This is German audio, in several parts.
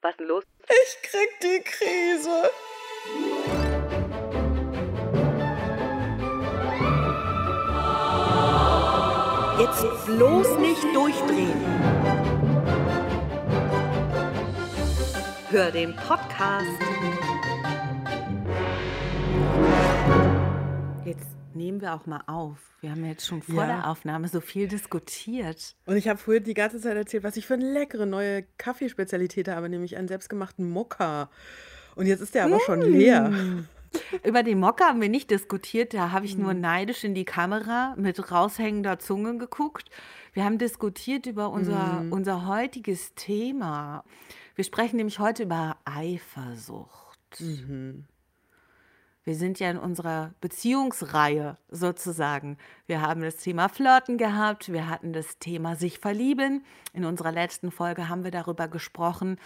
Was ist denn los? Ich krieg die Krise. Jetzt bloß nicht durchdrehen. Hör den Podcast. Nehmen wir auch mal auf. Wir haben jetzt schon vor Ja. der Aufnahme so viel diskutiert. Und ich habe vorhin die ganze Zeit erzählt, was ich für eine leckere neue Kaffeespezialität habe, nämlich einen selbstgemachten Mokka. Und jetzt ist der aber schon leer. Über den Mokka haben wir nicht diskutiert, da habe ich nur Mhm. neidisch in die Kamera mit raushängender Zunge geguckt. Wir haben diskutiert über unser, Mhm. unser heutiges Thema. Wir sprechen nämlich heute über Eifersucht. Mhm. Wir sind ja in unserer Beziehungsreihe sozusagen. Wir haben das Thema Flirten gehabt, wir hatten das Thema sich verlieben. In unserer letzten Folge haben wir darüber gesprochen,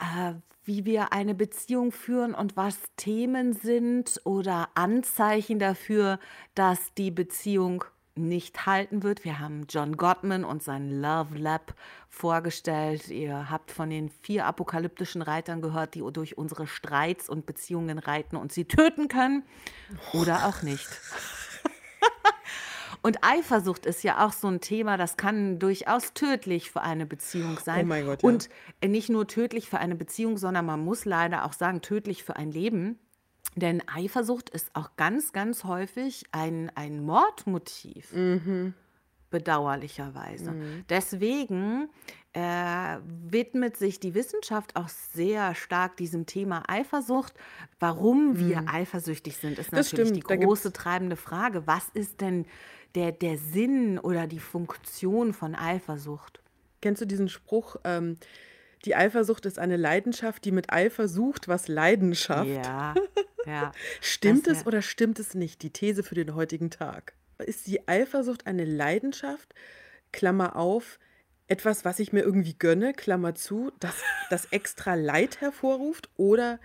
äh, wie wir eine Beziehung führen und was Themen sind oder Anzeichen dafür, dass die Beziehung nicht halten wird. Wir haben John Gottman und sein Love Lab vorgestellt. Ihr habt von den vier apokalyptischen Reitern gehört, die durch unsere Streits und Beziehungen reiten und sie töten können oder auch nicht. Und Eifersucht ist ja auch so ein Thema, das kann durchaus tödlich für eine Beziehung sein. Oh mein Gott, ja. Und nicht nur tödlich für eine Beziehung, sondern man muss leider auch sagen, tödlich für ein Leben. Denn Eifersucht ist auch ganz, ganz häufig ein, ein Mordmotiv. Bedauerlicherweise. Deswegen äh, widmet sich die Wissenschaft auch sehr stark diesem Thema Eifersucht. Warum wir eifersüchtig sind, ist Das natürlich stimmt, die große treibende Frage. Was ist denn der, der Sinn oder die Funktion von Eifersucht? Kennst du diesen Spruch, ähm, die Eifersucht ist eine Leidenschaft, die mit Eifer sucht, was Leidenschaft? Ja, ja. Stimmt Das es oder stimmt es nicht? Die These für den heutigen Tag. Ist die Eifersucht eine Leidenschaft, Klammer auf, etwas, was ich mir irgendwie gönne, Klammer zu, das, das extra Leid hervorruft? Oder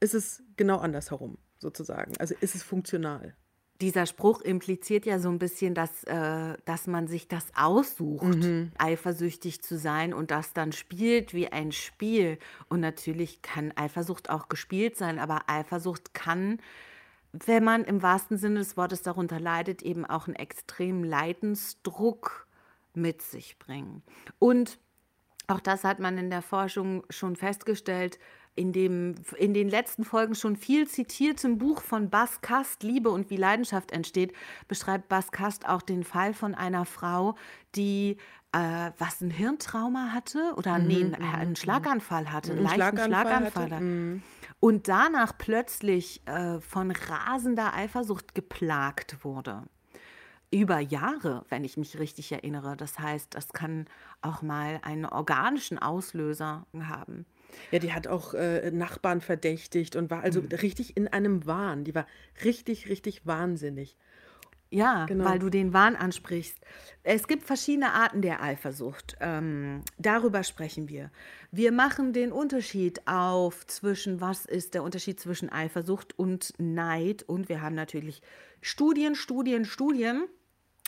ist es genau andersherum, sozusagen? Also ist es funktional? Dieser Spruch impliziert ja so ein bisschen, dass, äh, dass man sich das aussucht, eifersüchtig zu sein und das dann spielt wie ein Spiel. Und natürlich kann Eifersucht auch gespielt sein, aber Eifersucht kann, wenn man im wahrsten Sinne des Wortes darunter leidet, eben auch einen extremen Leidensdruck mit sich bringen. Und auch das hat man in der Forschung schon festgestellt. In, dem, in den letzten Folgen schon viel zitiertem Buch von Bas Kast, Liebe und wie Leidenschaft entsteht, beschreibt Bas Kast auch den Fall von einer Frau, die äh, was ein Hirntrauma hatte oder nee, einen, einen Schlaganfall hatte, einen leichten Schlaganfall Schlaganfall. hatte, hatte. Und danach plötzlich äh, von rasender Eifersucht geplagt wurde über Jahre, wenn ich mich richtig erinnere. Das heißt, das kann auch mal einen organischen Auslöser haben. Ja, die hat auch äh, Nachbarn verdächtigt und war also richtig in einem Wahn. Die war richtig, richtig wahnsinnig. Ja, Genau. weil du den Wahn ansprichst. Es gibt verschiedene Arten der Eifersucht. Ähm, darüber sprechen wir. Wir machen den Unterschied auf zwischen, was ist der Unterschied zwischen Eifersucht und Neid. Und wir haben natürlich Studien, Studien, Studien.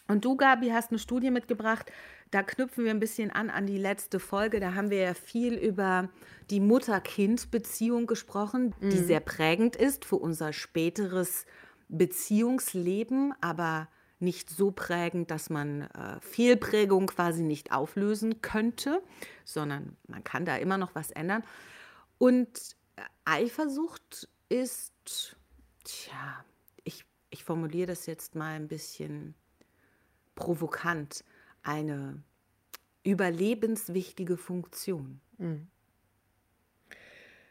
Und du, Gabi, hast eine Studie mitgebracht. Da knüpfen wir ein bisschen an an die letzte Folge. Da haben wir ja viel über die Mutter-Kind-Beziehung gesprochen, die sehr prägend ist für unser späteres Beziehungsleben, aber nicht so prägend, dass man äh, Fehlprägung quasi nicht auflösen könnte, sondern man kann da immer noch was ändern. Und äh, Eifersucht ist, tja, ich, ich formuliere das jetzt mal ein bisschen provokant, eine überlebenswichtige Funktion.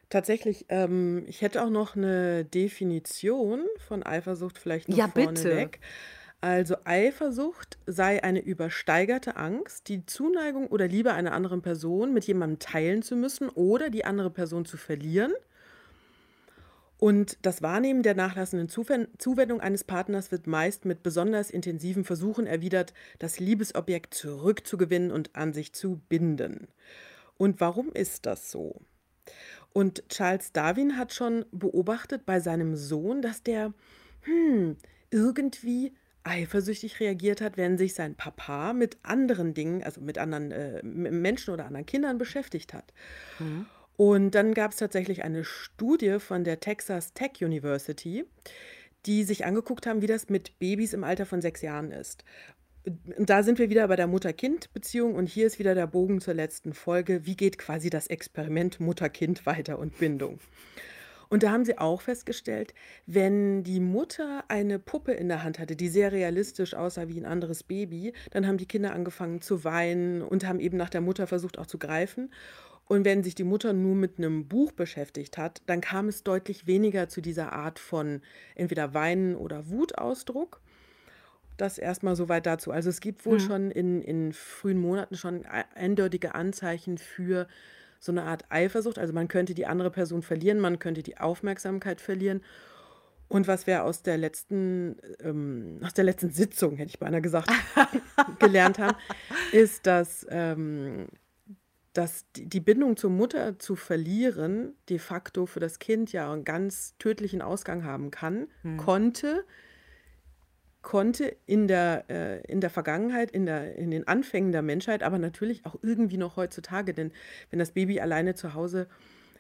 Tatsächlich, ähm, ich hätte auch noch eine Definition von Eifersucht vielleicht noch Ja, bitte. vorneweg. Also Eifersucht sei eine übersteigerte Angst, die Zuneigung oder Liebe einer anderen Person mit jemandem teilen zu müssen oder die andere Person zu verlieren. Und das Wahrnehmen der nachlassenden Zuwen- Zuwendung eines Partners wird meist mit besonders intensiven Versuchen erwidert, das Liebesobjekt zurückzugewinnen und an sich zu binden. Und warum ist das so? Und Charles Darwin hat schon beobachtet bei seinem Sohn, dass der hm, irgendwie eifersüchtig reagiert hat, wenn sich sein Papa mit anderen Dingen, also mit anderen äh, Menschen oder anderen Kindern beschäftigt hat. Und dann gab es tatsächlich eine Studie von der Texas Tech University, die sich angeguckt haben, wie das mit Babys im Alter von sechs Jahren ist. Und da sind wir wieder bei der Mutter-Kind-Beziehung und hier ist wieder der Bogen zur letzten Folge. Wie geht quasi das Experiment Mutter-Kind weiter und Bindung? Und da haben sie auch festgestellt, wenn die Mutter eine Puppe in der Hand hatte, die sehr realistisch aussah wie ein anderes Baby, dann haben die Kinder angefangen zu weinen und haben eben nach der Mutter versucht auch zu greifen. Und wenn sich die Mutter nur mit einem Buch beschäftigt hat, dann kam es deutlich weniger zu dieser Art von entweder Weinen oder Wutausdruck. Das erstmal soweit dazu. Also es gibt wohl mhm. schon in, in frühen Monaten schon eindeutige Anzeichen für so eine Art Eifersucht. Also man könnte die andere Person verlieren, man könnte die Aufmerksamkeit verlieren. Und was wir aus der letzten, ähm, aus der letzten Sitzung, hätte ich beinahe gesagt, gelernt haben, ist, dass ähm, dass die Bindung zur Mutter zu verlieren de facto für das Kind ja einen ganz tödlichen Ausgang haben kann, hm. konnte, konnte in der, äh, in der Vergangenheit, in, der, in den Anfängen der Menschheit, aber natürlich auch irgendwie noch heutzutage. Denn wenn das Baby alleine zu Hause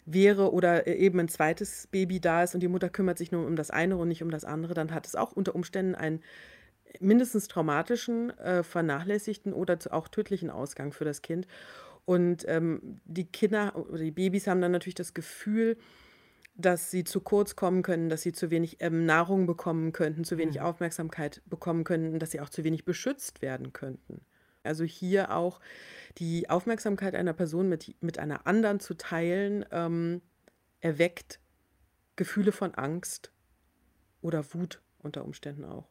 wäre oder äh, eben ein zweites Baby da ist und die Mutter kümmert sich nur um das eine und nicht um das andere, dann hat es auch unter Umständen einen mindestens traumatischen, äh, vernachlässigten oder auch tödlichen Ausgang für das Kind. Und ähm, die Kinder oder die Babys haben dann natürlich das Gefühl, dass sie zu kurz kommen können, dass sie zu wenig ähm, Nahrung bekommen könnten, zu wenig mhm. Aufmerksamkeit bekommen könnten, dass sie auch zu wenig beschützt werden könnten. Also hier auch die Aufmerksamkeit einer Person mit, mit einer anderen zu teilen, ähm, erweckt Gefühle von Angst oder Wut unter Umständen auch.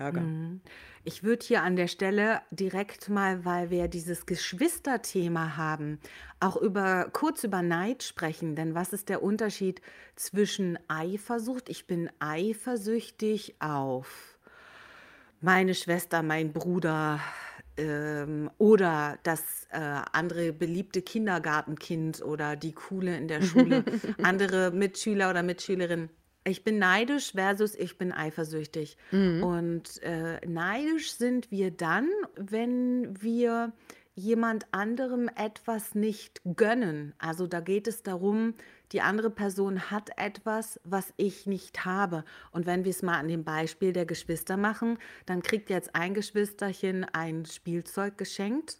Ärger. Mhm. Ich würde hier an der Stelle direkt mal, weil wir dieses Geschwisterthema haben, auch über kurz über Neid sprechen. Denn was ist der Unterschied zwischen Eifersucht? Ich bin eifersüchtig auf meine Schwester, mein Bruder ähm, oder das äh, andere beliebte Kindergartenkind oder die coole in der Schule, andere Mitschüler oder Mitschülerin. Ich bin neidisch versus ich bin eifersüchtig. Mhm. Und äh, neidisch sind wir dann, wenn wir jemand anderem etwas nicht gönnen. Also da geht es darum, die andere Person hat etwas, was ich nicht habe. Und wenn wir es mal an dem Beispiel der Geschwister machen, dann kriegt jetzt ein Geschwisterchen ein Spielzeug geschenkt,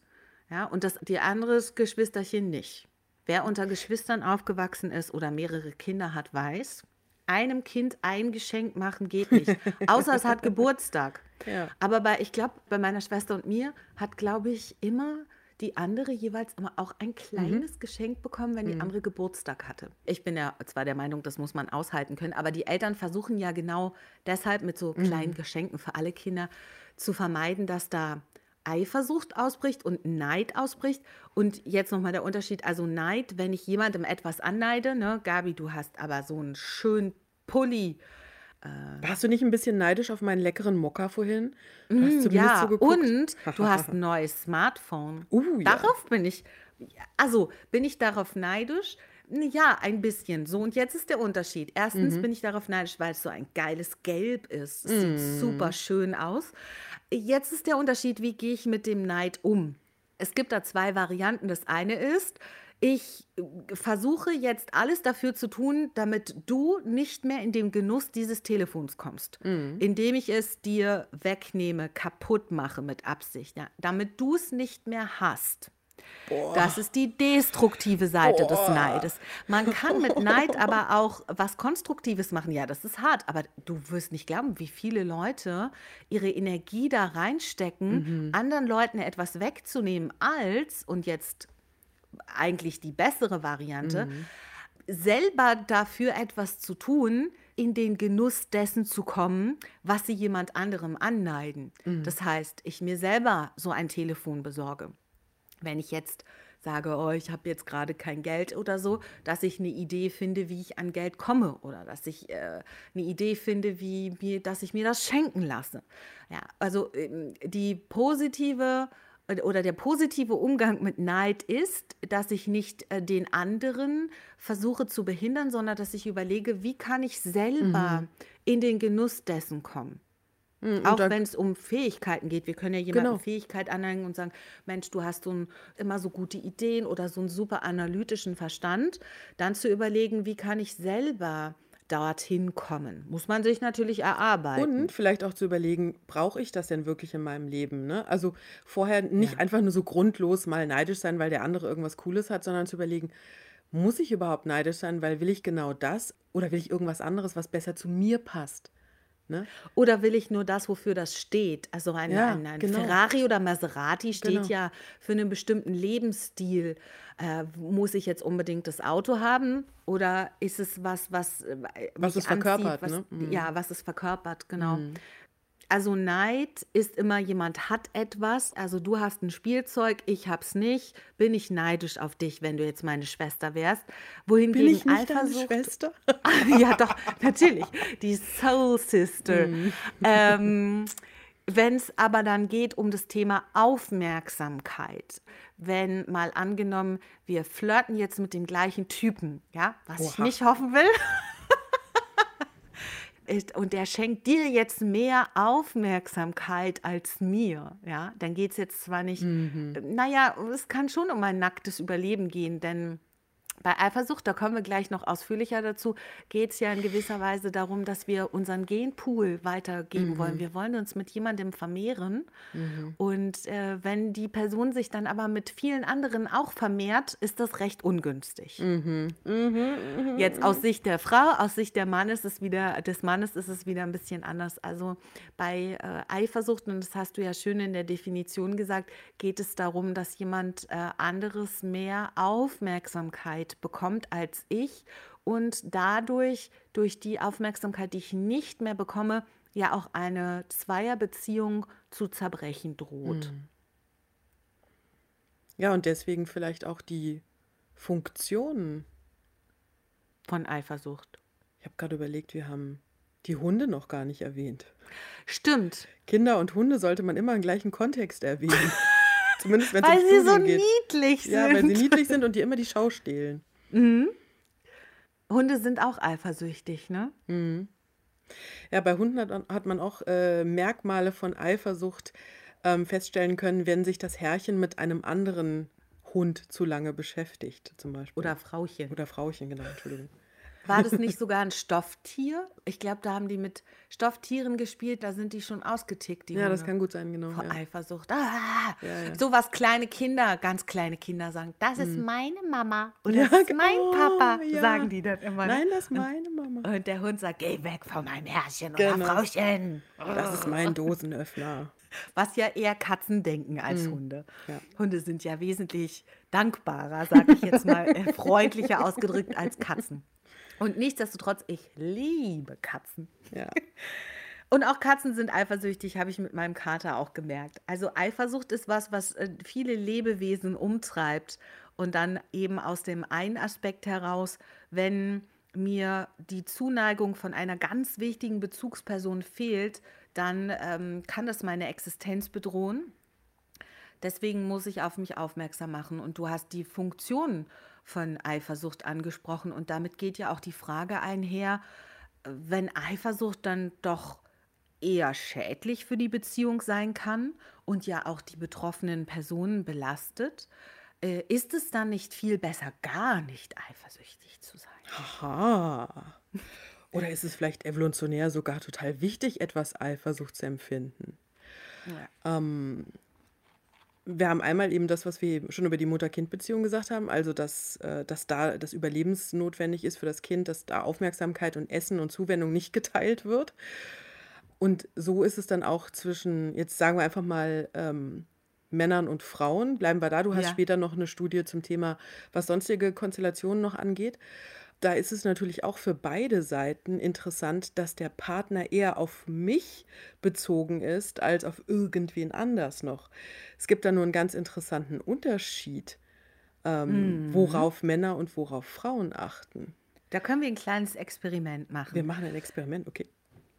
ja, und das die andere Geschwisterchen nicht. Wer unter Geschwistern aufgewachsen ist oder mehrere Kinder hat, weiß, einem Kind ein Geschenk machen geht nicht. Außer es hat Geburtstag. Ja. Aber bei, ich glaube, bei meiner Schwester und mir hat, glaube ich, immer die andere jeweils immer auch ein kleines mhm. Geschenk bekommen, wenn die mhm. andere Geburtstag hatte. Ich bin ja zwar der Meinung, das muss man aushalten können, aber die Eltern versuchen ja genau deshalb mit so kleinen mhm. Geschenken für alle Kinder zu vermeiden, dass da Eifersucht ausbricht und Neid ausbricht. Und jetzt nochmal der Unterschied, also Neid, wenn ich jemandem etwas anneide, ne, Gabi, du hast aber so einen schönen Pulli. Äh, Warst du nicht ein bisschen neidisch auf meinen leckeren Mokka vorhin? Mm, ja, so und du hast ein neues Smartphone. Uh, Darauf ja. bin ich, also bin ich darauf neidisch? Ja, ein bisschen. So, und jetzt ist der Unterschied. Erstens mhm. bin ich darauf neidisch, weil es so ein geiles Gelb ist. Es mhm. sieht super schön aus. Jetzt ist der Unterschied, wie gehe ich mit dem Neid um? Es gibt da zwei Varianten. Das eine ist, ich äh, versuche jetzt alles dafür zu tun, damit du nicht mehr in den Genuss dieses Telefons kommst, mhm. indem ich es dir wegnehme, kaputt mache mit Absicht, ja, damit du es nicht mehr hast. Boah. Das ist die destruktive Seite Boah. des Neides. Man kann mit Neid aber auch was Konstruktives machen. Ja, das ist hart, aber du wirst nicht glauben, wie viele Leute ihre Energie da reinstecken, mhm. anderen Leuten etwas wegzunehmen, als, und jetzt eigentlich die bessere Variante, mhm. selber dafür etwas zu tun, in den Genuss dessen zu kommen, was sie jemand anderem anneiden. Mhm. Das heißt, ich mir selber so ein Telefon besorge wenn ich jetzt sage, oh, ich habe jetzt gerade kein Geld oder so, dass ich eine Idee finde, wie ich an Geld komme oder dass ich äh, eine Idee finde, wie mir, dass ich mir das schenken lasse. Ja, also ähm, die positive oder der positive Umgang mit Neid ist, dass ich nicht äh, den anderen versuche zu behindern, sondern dass ich überlege, wie kann ich selber mhm. in den Genuss dessen kommen. Mhm, auch wenn es um Fähigkeiten geht. Wir können ja jemandem genau. Fähigkeit anhängen und sagen, Mensch, du hast so ein, immer so gute Ideen oder so einen super analytischen Verstand. Dann zu überlegen, wie kann ich selber dorthin kommen. Muss man sich natürlich erarbeiten. Und vielleicht auch zu überlegen, brauche ich das denn wirklich in meinem Leben? Ne? Also vorher nicht ja. einfach nur so grundlos mal neidisch sein, weil der andere irgendwas Cooles hat, sondern zu überlegen, muss ich überhaupt neidisch sein, weil will ich genau das oder will ich irgendwas anderes, was besser zu mir passt? Ne? Oder will ich nur das, wofür das steht? Also ein, ja, ein, ein genau. Ferrari oder Maserati steht genau. ja für einen bestimmten Lebensstil. Äh, muss ich jetzt unbedingt das Auto haben? Oder ist es was, was, äh, was es verkörpert? Was, ne? mhm. Ja, was es verkörpert, genau. Mhm. Also Neid ist immer jemand hat etwas. Also du hast ein Spielzeug, ich hab's nicht. Bin ich neidisch auf dich, wenn du jetzt meine Schwester wärst? Wohingegen Bin ich nicht Eifersucht, deine Schwester? ja, doch natürlich die Soul Sister. Mm. Ähm, wenn es aber dann geht um das Thema Aufmerksamkeit, wenn mal angenommen, wir flirten jetzt mit dem gleichen Typen, ja, was Oha. ich nicht hoffen will. und der schenkt dir jetzt mehr Aufmerksamkeit als mir, ja, dann geht es jetzt zwar nicht, mhm. naja, es kann schon um ein nacktes Überleben gehen, denn bei Eifersucht, da kommen wir gleich noch ausführlicher dazu, geht es ja in gewisser Weise darum, dass wir unseren Genpool weitergeben mhm. wollen. Wir wollen uns mit jemandem vermehren. Mhm. Und äh, wenn die Person sich dann aber mit vielen anderen auch vermehrt, ist das recht ungünstig. Mhm. mhm. Jetzt aus Sicht der Frau, aus Sicht der Mann ist es wieder, des Mannes ist es wieder ein bisschen anders. Also bei äh, Eifersucht, und das hast du ja schön in der Definition gesagt, geht es darum, dass jemand äh, anderes mehr Aufmerksamkeit Aufmerksamkeit bekommt als ich und dadurch, durch die Aufmerksamkeit, die ich nicht mehr bekomme, ja auch eine Zweierbeziehung zu zerbrechen droht. Mhm. Ja, und deswegen vielleicht auch die Funktionen von Eifersucht. Ich habe gerade überlegt, wir haben die Hunde noch gar nicht erwähnt. Stimmt. Kinder und Hunde sollte man immer im gleichen Kontext erwähnen. Zumindest wenn Weil sie so geht. niedlich sind. Ja, weil sie niedlich sind und die immer die Schau stehlen. Mhm. Hunde sind auch eifersüchtig, ne? Mhm. Ja, bei Hunden hat, hat man auch äh, Merkmale von Eifersucht ähm, feststellen können, wenn sich das Herrchen mit einem anderen Hund zu lange beschäftigt, zum Beispiel. Oder Frauchen. Oder Frauchen, genau, Entschuldigung. War das nicht sogar ein Stofftier? Ich glaube, da haben die mit Stofftieren gespielt, da sind die schon ausgetickt. Die ja, Hunde. das kann gut sein, genau. Vor ja. Eifersucht. Ah, ja, ja. So was kleine Kinder, ganz kleine Kinder sagen, das ist hm. meine Mama und das ist mein oh, Papa, sagen die dann immer. Ne? Nein, das ist meine Mama. Und der Hund sagt, geh weg von meinem Herrchen genau. oder Frauchen. Das ist mein Dosenöffner. Was ja eher Katzen denken als hm. Hunde. Hunde sind ja wesentlich dankbarer, sage ich jetzt mal, äh, freundlicher ausgedrückt als Katzen. Und nichtsdestotrotz, ich liebe Katzen. Ja. Und auch Katzen sind eifersüchtig, habe ich mit meinem Kater auch gemerkt. Also Eifersucht ist was, was äh, viele Lebewesen umtreibt. Und dann eben aus dem einen Aspekt heraus, wenn mir die Zuneigung von einer ganz wichtigen Bezugsperson fehlt, dann ähm, kann das meine Existenz bedrohen. Deswegen muss ich auf mich aufmerksam machen. Und du hast die Funktion von Eifersucht angesprochen. Und damit geht ja auch die Frage einher, wenn Eifersucht dann doch eher schädlich für die Beziehung sein kann und ja auch die betroffenen Personen belastet, äh, ist es dann nicht viel besser, gar nicht eifersüchtig zu sein? Aha. Oder ist es vielleicht evolutionär sogar total wichtig, etwas Eifersucht zu empfinden? Ja. Ähm, wir haben einmal eben das, was wir schon über die Mutter-Kind-Beziehung gesagt haben, also dass, äh, dass da das Überlebensnotwendig ist für das Kind, dass da Aufmerksamkeit und Essen und Zuwendung nicht geteilt wird. Und so ist es dann auch zwischen, jetzt sagen wir einfach mal, ähm, Männern und Frauen. Bleiben wir da. Du hast ja. später noch eine Studie zum Thema, was sonstige Konstellationen noch angeht da ist es natürlich auch für beide Seiten interessant, dass der Partner eher auf mich bezogen ist als auf irgendwen anders noch. Es gibt da nur einen ganz interessanten Unterschied, ähm, mhm. worauf Männer und worauf Frauen achten. Da können wir ein kleines Experiment machen. Wir machen ein Experiment, okay.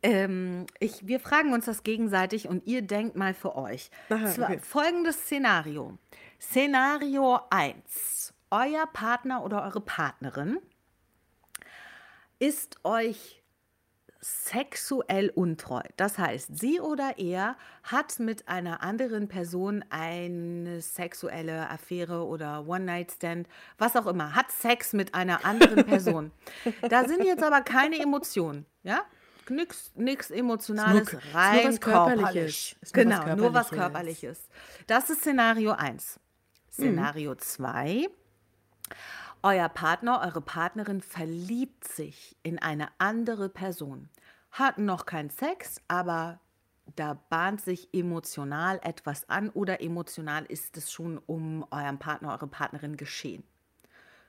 Ähm, ich, wir fragen uns das gegenseitig und ihr denkt mal für euch. Aha, okay. Folgendes Szenario. Szenario 1. Euer Partner oder eure Partnerin ist euch sexuell untreu. Das heißt, sie oder er hat mit einer anderen Person eine sexuelle Affäre oder One-Night-Stand, was auch immer, hat Sex mit einer anderen Person. da sind jetzt aber keine Emotionen, ja? Nix, nix Emotionales, nur, rein nur. Körperliches. Genau, was nur was Körperliches. Körperliches. Das ist Szenario 1. Szenario 2. Euer Partner, eure Partnerin verliebt sich in eine andere Person. Hat noch keinen Sex, aber da bahnt sich emotional etwas an oder emotional ist es schon um euren Partner, eure Partnerin geschehen.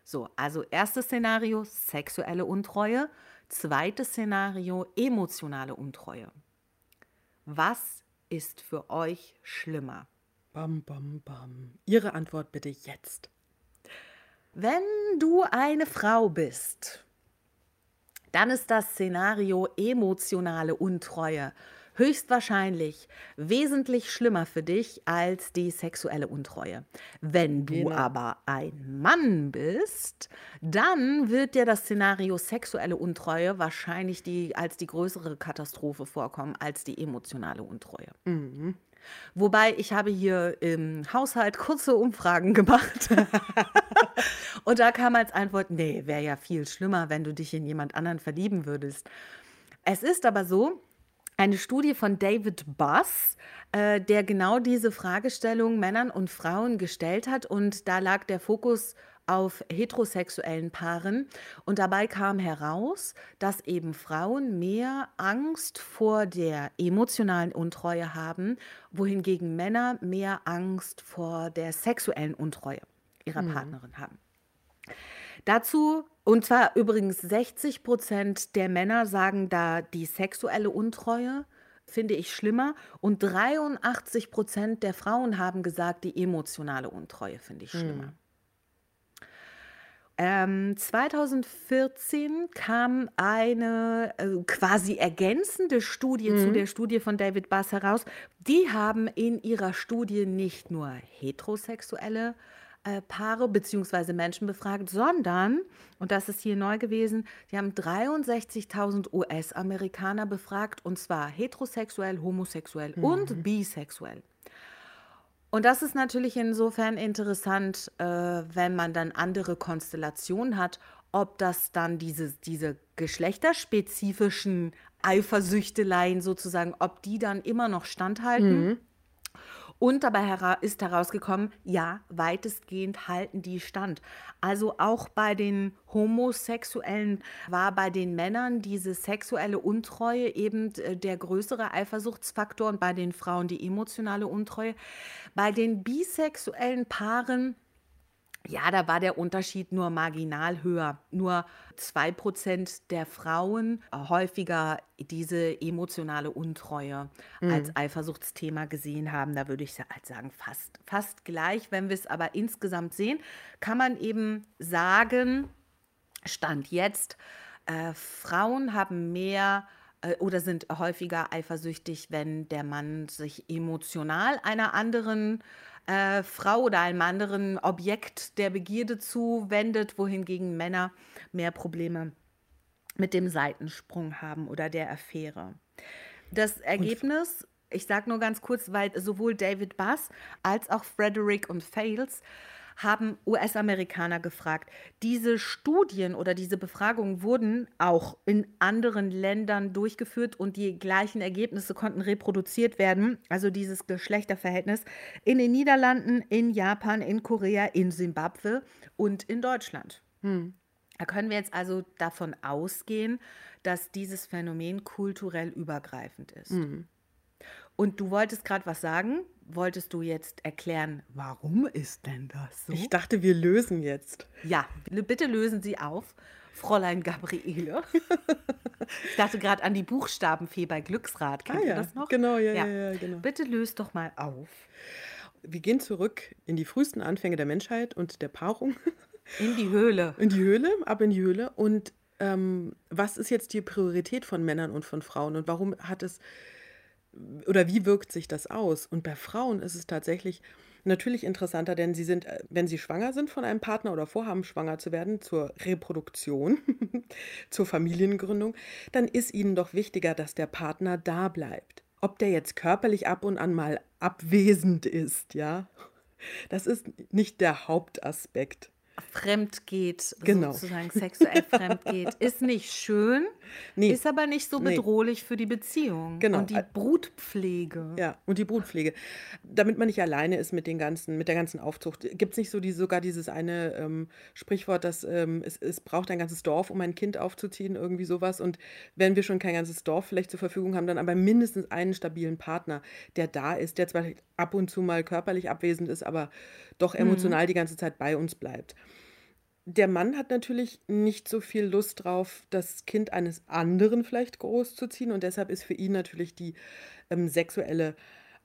So, also erstes Szenario, sexuelle Untreue. Zweites Szenario, emotionale Untreue. Was ist für euch schlimmer? Bam, bam, bam. Ihre Antwort bitte jetzt. Wenn du eine Frau bist, dann ist das Szenario emotionale Untreue höchstwahrscheinlich wesentlich schlimmer für dich als die sexuelle Untreue. Wenn du Genau. aber ein Mann bist, dann wird dir das Szenario sexuelle Untreue wahrscheinlich die, als die größere Katastrophe vorkommen als die emotionale Untreue. Wobei ich habe hier im Haushalt kurze Umfragen gemacht. Und da kam als Antwort, nee, wäre ja viel schlimmer, wenn du dich in jemand anderen verlieben würdest. Es ist aber so, eine Studie von David Buss, äh, der genau diese Fragestellung Männern und Frauen gestellt hat. Und da lag der Fokus auf heterosexuellen Paaren. Und dabei kam heraus, dass eben Frauen mehr Angst vor der emotionalen Untreue haben, wohingegen Männer mehr Angst vor der sexuellen Untreue ihrer Partnerin haben. Dazu, und zwar übrigens 60 Prozent der Männer sagen da die sexuelle Untreue finde ich schlimmer und 83 Prozent der Frauen haben gesagt, die emotionale Untreue finde ich schlimmer. Ähm, 2014 kam eine äh, quasi ergänzende Studie zu der Studie von David Bass heraus. Die haben in ihrer Studie nicht nur heterosexuelle äh, Paare bzw. Menschen befragt, sondern, und das ist hier neu gewesen, die haben 63.000 US-Amerikaner befragt, und zwar heterosexuell, homosexuell und bisexuell. Und das ist natürlich insofern interessant, äh, wenn man dann andere Konstellationen hat, ob das dann diese, diese geschlechterspezifischen Eifersüchteleien sozusagen, ob die dann immer noch standhalten. Und dabei ist herausgekommen, ja, weitestgehend halten die stand. Also auch bei den Homosexuellen war bei den Männern diese sexuelle Untreue eben äh, der größere Eifersuchtsfaktor und bei den Frauen die emotionale Untreue. Bei den bisexuellen Paaren ja, da war der Unterschied nur marginal höher. Nur 2% der Frauen äh, häufiger diese emotionale Untreue als Eifersuchtsthema gesehen haben. Da würde ich halt sagen, fast, fast gleich. Wenn wir es aber insgesamt sehen, kann man eben sagen, Stand jetzt, äh, Frauen haben mehr äh, oder sind häufiger eifersüchtig, wenn der Mann sich emotional einer anderen äh, Frau oder einem anderen Objekt der Begierde zuwendet, wohingegen Männer mehr Probleme mit dem Seitensprung haben oder der Affäre. Das Ergebnis, ich sage nur ganz kurz, weil sowohl David Bass als auch Frederick und Fales haben US-Amerikaner gefragt. Diese Studien oder diese Befragungen wurden auch in anderen Ländern durchgeführt und die gleichen Ergebnisse konnten reproduziert werden. Also dieses Geschlechterverhältnis in den Niederlanden, in Japan, in Korea, in Simbabwe und in Deutschland. Da können wir jetzt also davon ausgehen, dass dieses Phänomen kulturell übergreifend ist. Und du wolltest gerade was sagen. Wolltest du jetzt erklären, warum ist denn das so? Ich dachte, wir lösen jetzt. ja, bitte lösen Sie auf, Fräulein Gabriele. ich dachte gerade an die Buchstabenfee bei Glücksrad. Kennt Ah ihr ja, das noch? genau, ja, ja, ja, genau. Bitte löst doch mal auf. Wir gehen zurück in die frühesten Anfänge der Menschheit und der Paarung. In die Höhle. In die Höhle, ab in die Höhle. Und ähm, was ist jetzt die Priorität von Männern und von Frauen? Und warum hat es, oder wie wirkt sich das aus? Und bei Frauen ist es tatsächlich Natürlich interessanter, denn sie sind, äh, wenn sie schwanger sind von einem Partner oder vorhaben, schwanger zu werden, zur Reproduktion, zur Familiengründung, dann ist ihnen doch wichtiger, dass der Partner da bleibt. Ob der jetzt körperlich ab und an mal abwesend ist, ja, das ist nicht der Hauptaspekt fremd geht, Genau. sozusagen sexuell fremd geht, ist nicht schön, Nee, ist aber nicht so nee. bedrohlich für die Beziehung. Genau. Und die Brutpflege. Ja, und die Brutpflege. Damit man nicht alleine ist mit den ganzen, mit der ganzen Aufzucht. Gibt es nicht so die, sogar dieses eine ähm, Sprichwort, dass ähm, es, es braucht ein ganzes Dorf, um ein Kind aufzuziehen, irgendwie sowas. Und wenn wir schon kein ganzes Dorf vielleicht zur Verfügung haben, dann aber mindestens einen stabilen Partner, der da ist, der zwar ab und zu mal körperlich abwesend ist, aber doch emotional die ganze Zeit bei uns bleibt. Der Mann hat natürlich nicht so viel Lust drauf, das Kind eines anderen vielleicht großzuziehen und deshalb ist für ihn natürlich die ähm, sexuelle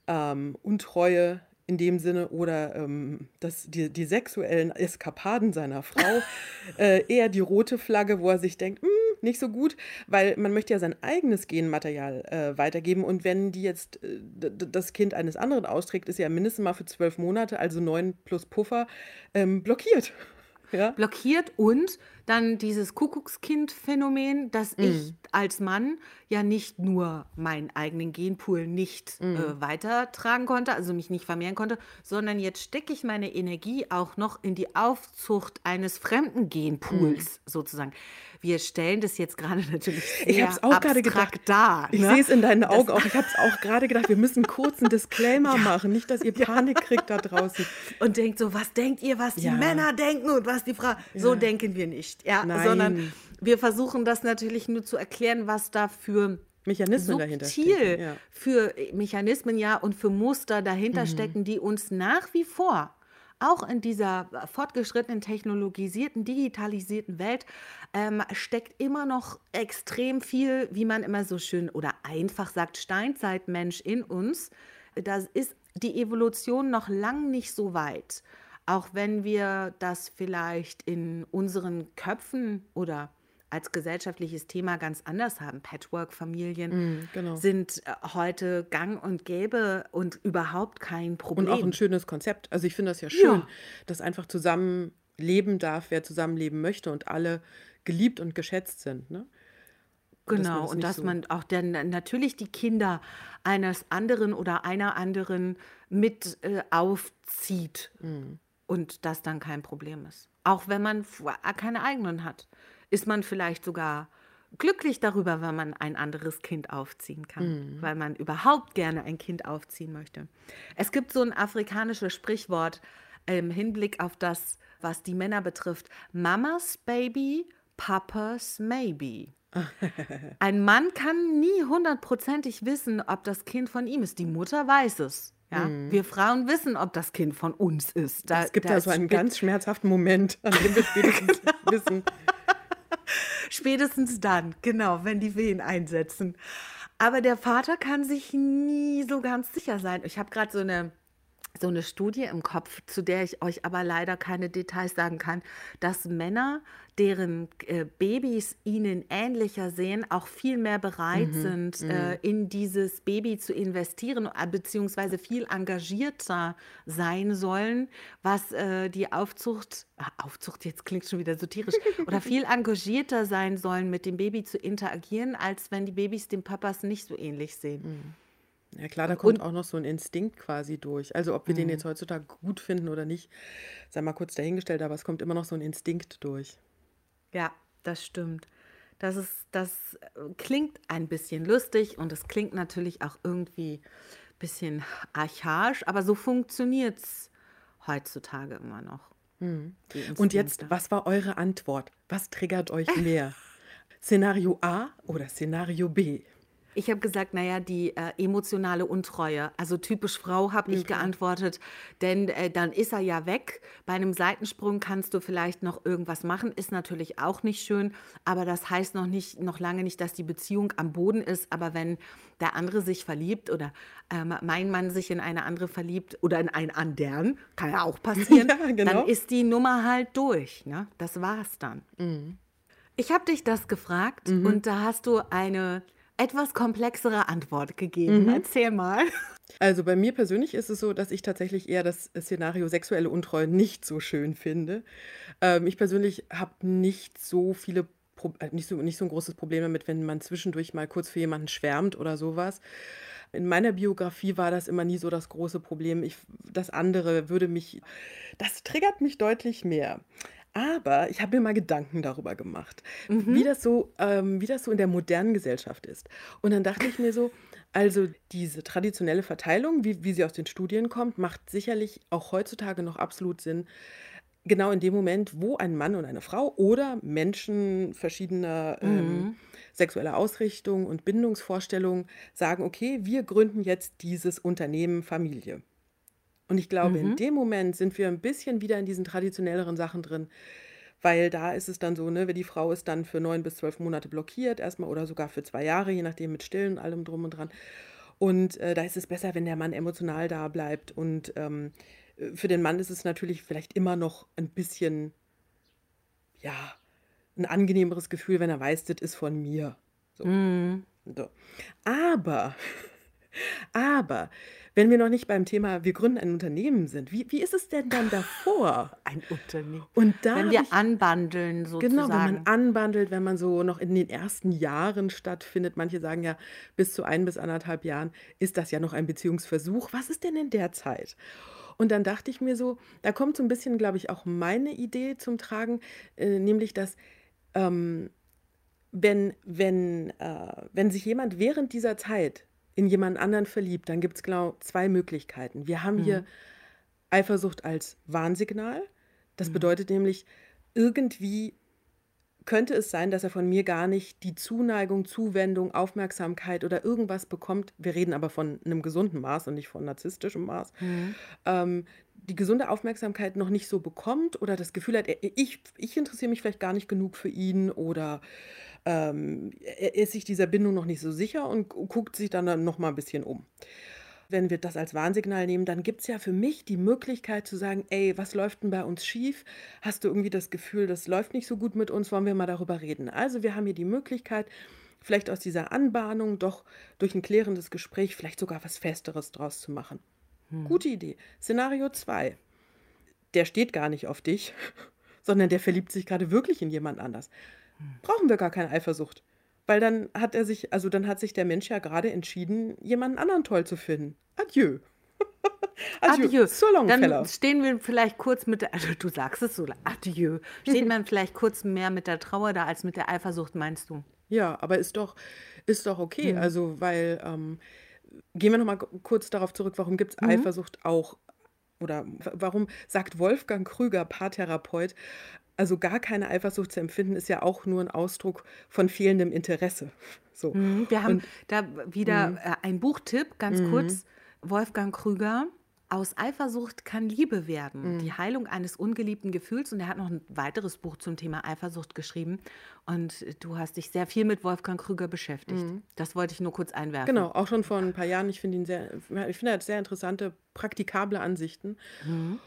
ähm, Untreue in dem Sinne oder ähm, das, die, die sexuellen Eskapaden seiner Frau äh, eher die rote Flagge, wo er sich denkt, "Hm, nicht so gut, weil man möchte ja sein eigenes Genmaterial äh, weitergeben und wenn die jetzt äh, das Kind eines anderen austrägt, ist ja mindestens mal für zwölf Monate, also neun plus Puffer, ähm, blockiert. Ja? blockiert und dann dieses Kuckuckskind-Phänomen, dass ich als Mann ja nicht nur meinen eigenen Genpool nicht äh, weitertragen konnte, also mich nicht vermehren konnte, sondern jetzt stecke ich meine Energie auch noch in die Aufzucht eines fremden Genpools sozusagen. Wir stellen das jetzt gerade natürlich sehr Ich habe es auch gerade gedacht. dar. Ich ne? sehe es in deinen Augen auch. Ich habe es auch gerade gedacht, wir müssen kurz einen Disclaimer machen, nicht, dass ihr Panik kriegt da draußen. und denkt so, was denkt ihr, was die Ja. Männer denken und was die Frauen. So denken wir nicht, ja, Nein. sondern wir versuchen das natürlich nur zu erklären, was da für Mechanismen dahinter subtil stecken. Ja. für Mechanismen ja und für Muster dahinter Mhm. stecken, die uns nach wie vor auch in dieser fortgeschrittenen, technologisierten, digitalisierten Welt ähm, steckt immer noch extrem viel, wie man immer so schön oder einfach sagt, Steinzeitmensch in uns. Da ist die Evolution noch lang nicht so weit. Auch wenn wir das vielleicht in unseren Köpfen oder als gesellschaftliches Thema ganz anders haben. Patchwork-Familien genau. sind äh, heute gang und gäbe und überhaupt kein Und Problem. auch ein schönes Konzept. Also ich finde das ja schön, Ja. dass einfach zusammen leben darf, wer zusammenleben möchte und alle geliebt und geschätzt sind. Ne? dass man Genau, das und dass so- man auch dann natürlich die Kinder eines anderen oder einer anderen mit äh, aufzieht Mhm. Und das dann kein Problem ist. Auch wenn man f- keine eigenen hat, ist man vielleicht sogar glücklich darüber, wenn man ein anderes Kind aufziehen kann, Mhm. weil man überhaupt gerne ein Kind aufziehen möchte. Es gibt so ein afrikanisches Sprichwort im Hinblick auf das, was die Männer betrifft. Mamas Baby, Papas Maybe. Ein Mann kann nie hundertprozentig wissen, ob das Kind von ihm ist. Die Mutter weiß es. Ja? Wir Frauen wissen, ob das Kind von uns ist. Da, Es gibt da da so einen ganz schmerzhaften Moment, an dem wir spätestens wissen. Spätestens dann, genau, wenn die Wehen einsetzen. Aber der Vater kann sich nie so ganz sicher sein. Ich habe gerade so eine, so eine Studie im Kopf, zu der ich euch aber leider keine Details sagen kann, dass Männer, deren äh, Babys ihnen ähnlicher sehen, auch viel mehr bereit sind, äh, in dieses Baby zu investieren, äh, beziehungsweise viel engagierter sein sollen, was äh, die Aufzucht, ah, Aufzucht jetzt klingt schon wieder esoterisch, oder viel engagierter sein sollen, mit dem Baby zu interagieren, als wenn die Babys den Papas nicht so ähnlich sehen. Ja klar, da kommt Und- auch noch so ein Instinkt quasi durch. Also ob wir Mhm. den jetzt heutzutage gut finden oder nicht, sei mal kurz dahingestellt, aber es kommt immer noch so ein Instinkt durch. Ja, das stimmt. Das ist, das äh, klingt ein bisschen lustig und es klingt natürlich auch irgendwie ein bisschen archaisch, aber so funktioniert es heutzutage immer noch. Mhm. Und jetzt, was war eure Antwort? Was triggert euch mehr? Szenario A oder Szenario B? Ich habe gesagt, naja, die äh, emotionale Untreue. Also typisch Frau habe ich geantwortet, denn äh, dann ist er ja weg. Bei einem Seitensprung kannst du vielleicht noch irgendwas machen, ist natürlich auch nicht schön, aber das heißt noch nicht, noch lange nicht, dass die Beziehung am Boden ist. Aber wenn der andere sich verliebt oder ähm, mein Mann sich in eine andere verliebt oder in einen anderen, kann ja auch passieren, Ja, genau. dann ist die Nummer halt durch. Ne? Das war's dann. Ich habe dich das gefragt und da hast du eine etwas komplexere Antwort gegeben. Mhm. Erzähl mal. Also bei mir persönlich ist es so, dass ich tatsächlich eher das Szenario sexuelle Untreue nicht so schön finde. Ähm, ich persönlich habe nicht so viele Pro äh, nicht so, nicht so ein großes Problem damit, wenn man zwischendurch mal kurz für jemanden schwärmt oder sowas. In meiner Biografie war das immer nie so das große Problem. Ich, das andere würde mich, das triggert mich deutlich mehr. Aber ich habe mir mal Gedanken darüber gemacht, Mhm. wie das so, ähm, wie das so in der modernen Gesellschaft ist. Und dann dachte ich mir so, also diese traditionelle Verteilung, wie, wie sie aus den Studien kommt, macht sicherlich auch heutzutage noch absolut Sinn. Genau in dem Moment, wo ein Mann und eine Frau oder Menschen verschiedener ähm, Mhm. sexueller Ausrichtung und Bindungsvorstellungen sagen, okay, wir gründen jetzt dieses Unternehmen Familie. Und ich glaube, in Mhm. dem Moment sind wir ein bisschen wieder in diesen traditionelleren Sachen drin, weil da ist es dann so, ne, wenn die Frau ist dann für neun bis zwölf Monate blockiert erstmal oder sogar für zwei Jahre, je nachdem mit Stillen und allem drum und dran. Und äh, da ist es besser, wenn der Mann emotional da bleibt. Und ähm, äh, für den Mann ist es natürlich vielleicht immer noch ein bisschen, ja, ein angenehmeres Gefühl, wenn er weiß, das ist von mir. So. Mhm. So. Aber, aber, wenn wir noch nicht beim Thema, wir gründen ein Unternehmen sind, wie, wie ist es denn dann davor? Ein Unternehmen. Und da Wenn wir ich, anbandeln, genau, wenn man sozusagen. anbandelt, wenn man so noch in den ersten Jahren stattfindet, manche sagen ja, bis zu ein bis anderthalb Jahren ist das ja noch ein Beziehungsversuch. Was ist denn in der Zeit? Und dann dachte ich mir so, da kommt so ein bisschen, glaube ich, auch meine Idee zum Tragen, äh, nämlich, dass ähm, wenn, wenn, äh, wenn sich jemand während dieser Zeit in jemand anderen verliebt, dann gibt es genau zwei Möglichkeiten. Wir haben hier Mhm. Eifersucht als Warnsignal. Das Mhm. bedeutet nämlich, irgendwie könnte es sein, dass er von mir gar nicht die Zuneigung, Zuwendung, Aufmerksamkeit oder irgendwas bekommt. Wir reden aber von einem gesunden Maß und nicht von narzisstischem Maß. Mhm. Ähm, die gesunde Aufmerksamkeit noch nicht so bekommt oder das Gefühl hat, ich, ich interessiere mich vielleicht gar nicht genug für ihn oder ähm, er ist sich dieser Bindung noch nicht so sicher und gu- guckt sich dann, noch mal ein bisschen um. Wenn wir das als Warnsignal nehmen, dann gibt es ja für mich die Möglichkeit zu sagen, ey, was läuft denn bei uns schief? Hast du irgendwie das Gefühl, das läuft nicht so gut mit uns, wollen wir mal darüber reden? Also wir haben hier die Möglichkeit, vielleicht aus dieser Anbahnung doch durch ein klärendes Gespräch vielleicht sogar was Festeres draus zu machen. Gute Idee. Szenario 2. Der steht gar nicht auf dich, sondern der verliebt sich gerade wirklich in jemand anders. Brauchen wir gar keine Eifersucht. Weil dann hat er sich, also dann hat sich der Mensch ja gerade entschieden, jemanden anderen toll zu finden. Adieu. Adieu. So long, Dann stehen wir vielleicht kurz mit der, also du sagst es so, adieu. Stehen wir vielleicht kurz mehr mit der Trauer da als mit der Eifersucht, meinst du? Ja, aber ist doch, ist doch okay. Mhm. Also, weil, ähm, gehen wir nochmal kurz darauf zurück, warum gibt es Mhm. Eifersucht auch, oder warum sagt Wolfgang Krüger, Paartherapeut, also gar keine Eifersucht zu empfinden, ist ja auch nur ein Ausdruck von fehlendem Interesse. So. Mhm. Wir haben Und da wieder Mhm. äh, ein Buchtipp, ganz kurz. Wolfgang Krüger. Aus Eifersucht kann Liebe werden. Mhm. Die Heilung eines ungeliebten Gefühls. Und er hat noch ein weiteres Buch zum Thema Eifersucht geschrieben. Und du hast dich sehr viel mit Wolfgang Krüger beschäftigt. Das wollte ich nur kurz einwerfen. Genau, auch schon vor ein paar Jahren. Ich finde ihn sehr, ich finde, er hat sehr interessante, praktikable Ansichten. Mhm.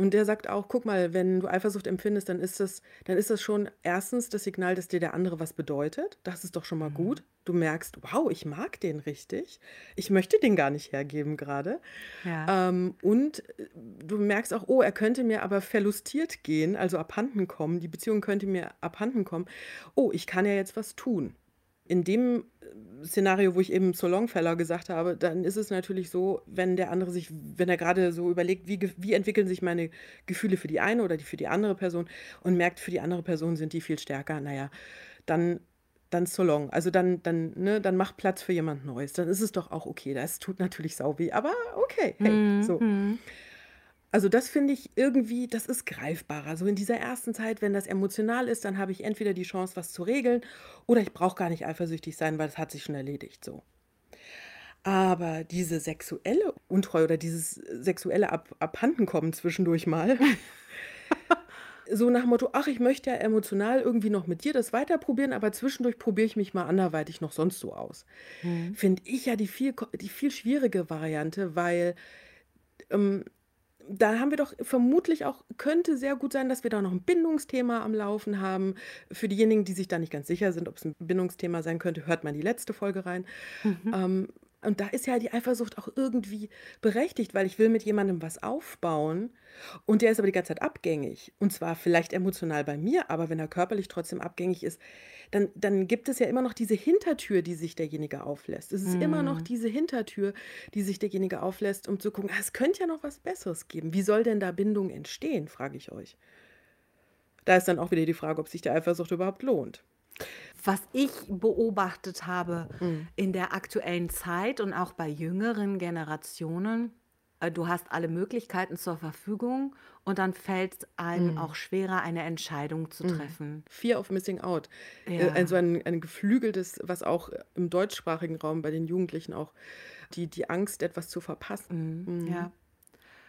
Und der sagt auch, guck mal, wenn du Eifersucht empfindest, dann ist das, dann ist das schon erstens das Signal, dass dir der andere was bedeutet. Das ist doch schon mal Mhm. gut. Du merkst, wow, ich mag den richtig. Ich möchte den gar nicht hergeben gerade. Ja. Ähm, und äh, du merkst auch, oh, er könnte mir aber verlustiert gehen, also abhanden kommen. Die Beziehung könnte mir abhanden kommen. Oh, ich kann ja jetzt was tun. In dem äh, Szenario, wo ich eben zur Longfellow gesagt habe, dann ist es natürlich so, wenn der andere sich, wenn er gerade so überlegt, wie, wie entwickeln sich meine Gefühle für die eine oder die für die andere Person und merkt, für die andere Person sind die viel stärker, naja, dann, dann so long. Also dann, dann, ne, dann mach Platz für jemand Neues. Dann ist es doch auch okay. Das tut natürlich sau weh, aber okay, hey, Mhm. so. Also das finde ich irgendwie, das ist greifbarer. So in dieser ersten Zeit, wenn das emotional ist, dann habe ich entweder die Chance, was zu regeln, oder ich brauche gar nicht eifersüchtig sein, weil das hat sich schon erledigt. So. Aber diese sexuelle Untreue oder dieses sexuelle Ab Abhandenkommen zwischendurch mal, so nach dem Motto, ach, ich möchte ja emotional irgendwie noch mit dir das weiterprobieren, aber zwischendurch probiere ich mich mal anderweitig noch sonst so aus. Finde ich ja die viel, die viel schwierige Variante, weil ähm, da haben wir doch vermutlich auch, könnte sehr gut sein, dass wir da noch ein Bindungsthema am Laufen haben. Für diejenigen, die sich da nicht ganz sicher sind, ob es ein Bindungsthema sein könnte, hört man die letzte Folge rein. Mhm. Ähm, und da ist ja die Eifersucht auch irgendwie berechtigt, weil ich will mit jemandem was aufbauen und der ist aber die ganze Zeit abgängig. Und zwar vielleicht emotional bei mir, aber wenn er körperlich trotzdem abgängig ist, dann, dann gibt es ja immer noch diese Hintertür, die sich derjenige auflässt. Es ist mm. immer noch mhm. diese Hintertür, die sich derjenige auflässt, um zu gucken, ah, es könnte ja noch was Besseres geben. Wie soll denn da Bindung entstehen, frage ich euch. Da ist dann auch wieder die Frage, ob sich der Eifersucht überhaupt lohnt was ich beobachtet habe mhm. in der aktuellen Zeit und auch bei jüngeren Generationen, äh, du hast alle Möglichkeiten zur Verfügung und dann fällt es einem mhm. auch schwerer, eine Entscheidung zu mhm. treffen. Fear of Missing Out. Ja. Also ein, ein geflügeltes, was auch im deutschsprachigen Raum bei den Jugendlichen auch die, die Angst, etwas zu verpassen. Mhm. mhm. Ja.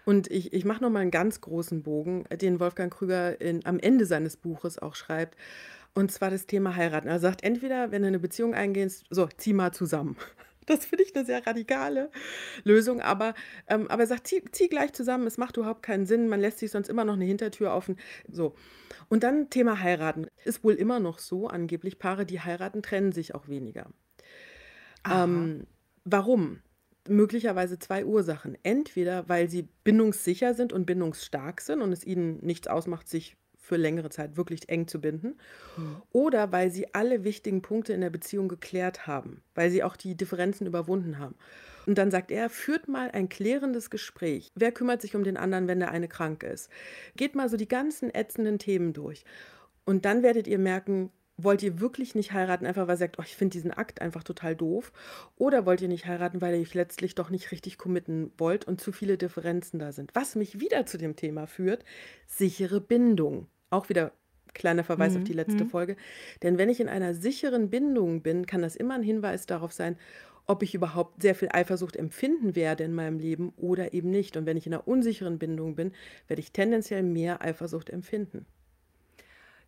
Und ich, ich mache nochmal einen ganz großen Bogen, den Wolfgang Krüger in, am Ende seines Buches auch schreibt. Und zwar das Thema heiraten. Er sagt, entweder, wenn du eine Beziehung eingehst, so, zieh mal zusammen. Das finde ich eine sehr radikale Lösung, aber, ähm, aber er sagt, zieh, zieh, gleich zusammen, es macht überhaupt keinen Sinn, man lässt sich sonst immer noch eine Hintertür offen. So. Und dann Thema heiraten. Ist wohl immer noch so, angeblich Paare, die heiraten, trennen sich auch weniger. Ähm, warum? Möglicherweise zwei Ursachen. Entweder, weil sie bindungssicher sind und bindungsstark sind und es ihnen nichts ausmacht, sich für längere Zeit wirklich eng zu binden. Mhm. Oder weil sie alle wichtigen Punkte in der Beziehung geklärt haben, weil sie auch die Differenzen überwunden haben. Und dann sagt er, führt mal ein klärendes Gespräch. Wer kümmert sich um den anderen, wenn der eine krank ist? Geht mal so die ganzen ätzenden Themen durch. Und dann werdet ihr merken, wollt ihr wirklich nicht heiraten, einfach weil ihr sagt, oh, ich finde diesen Akt einfach total doof? Oder wollt ihr nicht heiraten, weil ihr euch letztlich doch nicht richtig committen wollt und zu viele Differenzen da sind? Was mich wieder zu dem Thema führt, sichere Bindung. Auch wieder kleiner Verweis mhm. auf die letzte mhm. Folge. Denn wenn ich in einer sicheren Bindung bin, kann das immer ein Hinweis darauf sein, ob ich überhaupt sehr viel Eifersucht empfinden werde in meinem Leben oder eben nicht. Und wenn ich in einer unsicheren Bindung bin, werde ich tendenziell mehr Eifersucht empfinden.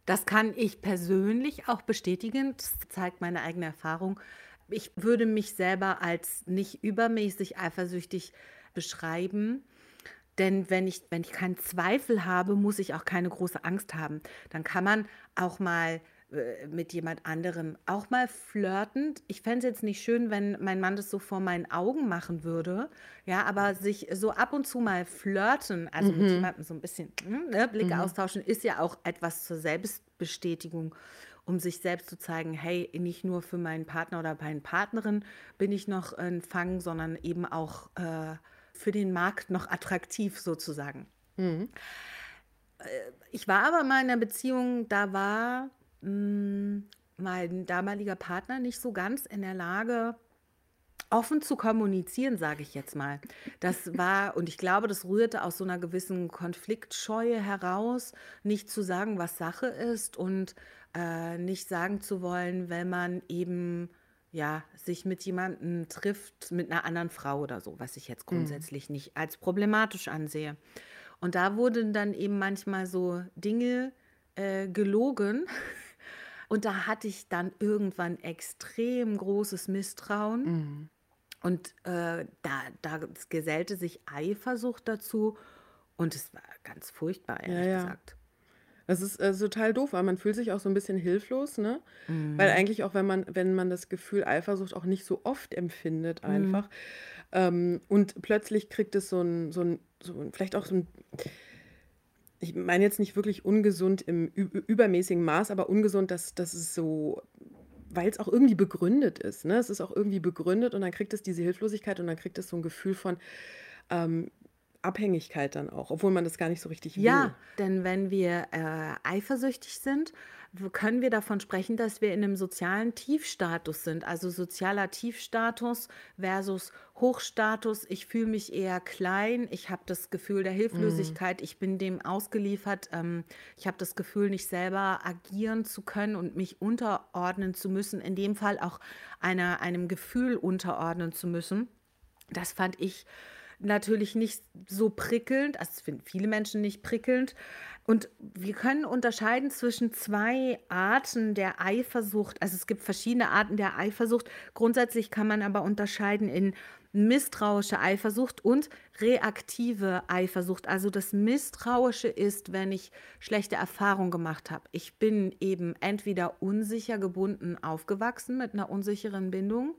Das kann ich persönlich auch bestätigen. Das zeigt meine eigene Erfahrung. Ich würde mich selber als nicht übermäßig eifersüchtig beschreiben. Denn wenn ich, wenn ich keinen Zweifel habe, muss ich auch keine große Angst haben. Dann kann man auch mal äh, mit jemand anderem auch mal flirten. Ich fände es jetzt nicht schön, wenn mein Mann das so vor meinen Augen machen würde. Ja, aber sich so ab und zu mal flirten, also mhm. mit jemandem so ein bisschen hm, ne, Blicke mhm. austauschen, ist ja auch etwas zur Selbstbestätigung, um sich selbst zu zeigen, hey, nicht nur für meinen Partner oder meine Partnerin bin ich noch ein Fang, sondern eben auch äh, für den Markt noch attraktiv sozusagen. Mhm. Äh, ich war aber mal in einer Beziehung, da war mh, hm, mein damaliger Partner nicht so ganz in der Lage, offen zu kommunizieren, sage ich jetzt mal. Das war, und ich glaube, das rührte aus so einer gewissen Konfliktscheue heraus, nicht zu sagen, was Sache ist und äh, nicht sagen zu wollen, wenn man eben ja, sich mit jemandem trifft, mit einer anderen Frau oder so, was ich jetzt mhm. grundsätzlich mhm. nicht als problematisch ansehe. Und da wurden dann eben manchmal so Dinge äh, gelogen. Und da hatte ich dann irgendwann extrem großes Misstrauen. Mhm. Und äh, da, da gesellte sich Eifersucht dazu. Und es war ganz furchtbar, ehrlich ja, ja. gesagt. Das ist äh, total doof, weil man fühlt sich auch so ein bisschen hilflos, ne? Mhm. Weil eigentlich auch, wenn man, wenn man das Gefühl Eifersucht auch nicht so oft empfindet, mhm. einfach. Mhm. Ähm, und plötzlich kriegt es so ein, so ein, so ein, vielleicht auch so ein, ich meine jetzt nicht wirklich ungesund im übermäßigen Maß, aber ungesund, dass, dass es so, weil es auch irgendwie begründet ist. Ne? Es ist auch irgendwie begründet und dann kriegt es diese Hilflosigkeit und dann kriegt es so ein Gefühl von, ähm, Abhängigkeit dann auch, obwohl man das gar nicht so richtig will. Ja, denn wenn wir äh, eifersüchtig sind, können wir davon sprechen, dass wir in einem sozialen Tiefstatus sind. Also sozialer Tiefstatus versus Hochstatus. Ich fühle mich eher klein. Ich habe das Gefühl der Hilflosigkeit. Mm. Ich bin dem ausgeliefert. Ähm, ich habe das Gefühl, nicht selber agieren zu können und mich unterordnen zu müssen. In dem Fall auch einer, einem Gefühl unterordnen zu müssen. Das fand ich natürlich nicht so prickelnd, also finden viele Menschen nicht prickelnd. Und wir können unterscheiden zwischen zwei Arten der Eifersucht. Also es gibt verschiedene Arten der Eifersucht. Grundsätzlich kann man aber unterscheiden in misstrauische Eifersucht und reaktive Eifersucht. Also das Misstrauische ist, wenn ich schlechte Erfahrungen gemacht habe. Ich bin eben entweder unsicher gebunden aufgewachsen mit einer unsicheren Bindung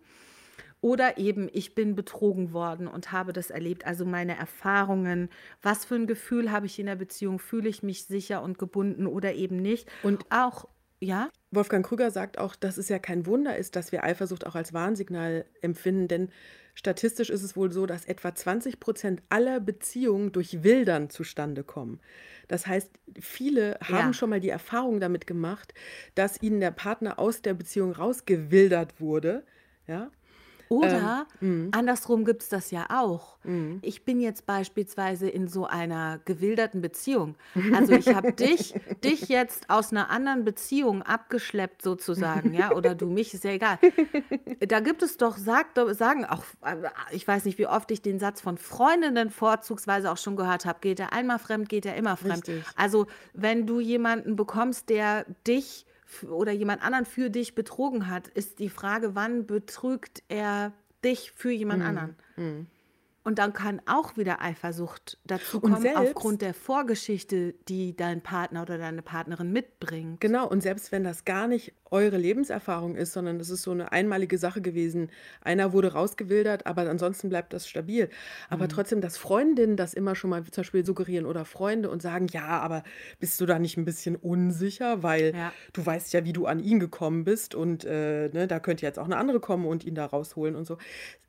oder eben ich bin betrogen worden und habe das erlebt. Also meine Erfahrungen, was für ein Gefühl habe ich in der Beziehung, fühle ich mich sicher und gebunden oder eben nicht. Und auch ja? Wolfgang Krüger sagt auch, dass es ja kein Wunder ist, dass wir Eifersucht auch als Warnsignal empfinden, denn statistisch ist es wohl so, dass etwa 20 Prozent aller Beziehungen durch Wildern zustande kommen. Das heißt, viele ja. haben schon mal die Erfahrung damit gemacht, dass ihnen der Partner aus der Beziehung rausgewildert wurde. Ja? Oder ähm, andersrum gibt es das ja auch. Mhm. Ich bin jetzt beispielsweise in so einer gewilderten Beziehung. Also ich habe dich, dich jetzt aus einer anderen Beziehung abgeschleppt sozusagen, ja, oder du mich, ist ja egal. Da gibt es doch, sagt, sagen auch, äh, ich weiß nicht, wie oft ich den Satz von Freundinnen vorzugsweise auch schon gehört habe, geht er einmal fremd, geht er immer fremd. Richtig. Also wenn du jemanden bekommst, der dich oder jemand anderen für dich betrogen hat, ist die Frage, wann betrügt er dich für jemand mhm. anderen? Mhm. Und dann kann auch wieder Eifersucht dazu kommen, selbst, aufgrund der Vorgeschichte, die dein Partner oder deine Partnerin mitbringt. Genau, und selbst wenn das gar nicht eure Lebenserfahrung ist, sondern das ist so eine einmalige Sache gewesen. Einer wurde rausgewildert, aber ansonsten bleibt das stabil. Aber mhm. trotzdem, dass Freundinnen das immer schon mal zum Beispiel suggerieren oder Freunde und sagen, ja, aber bist du da nicht ein bisschen unsicher, weil ja. du weißt ja, wie du an ihn gekommen bist und äh, ne, da könnte jetzt auch eine andere kommen und ihn da rausholen und so.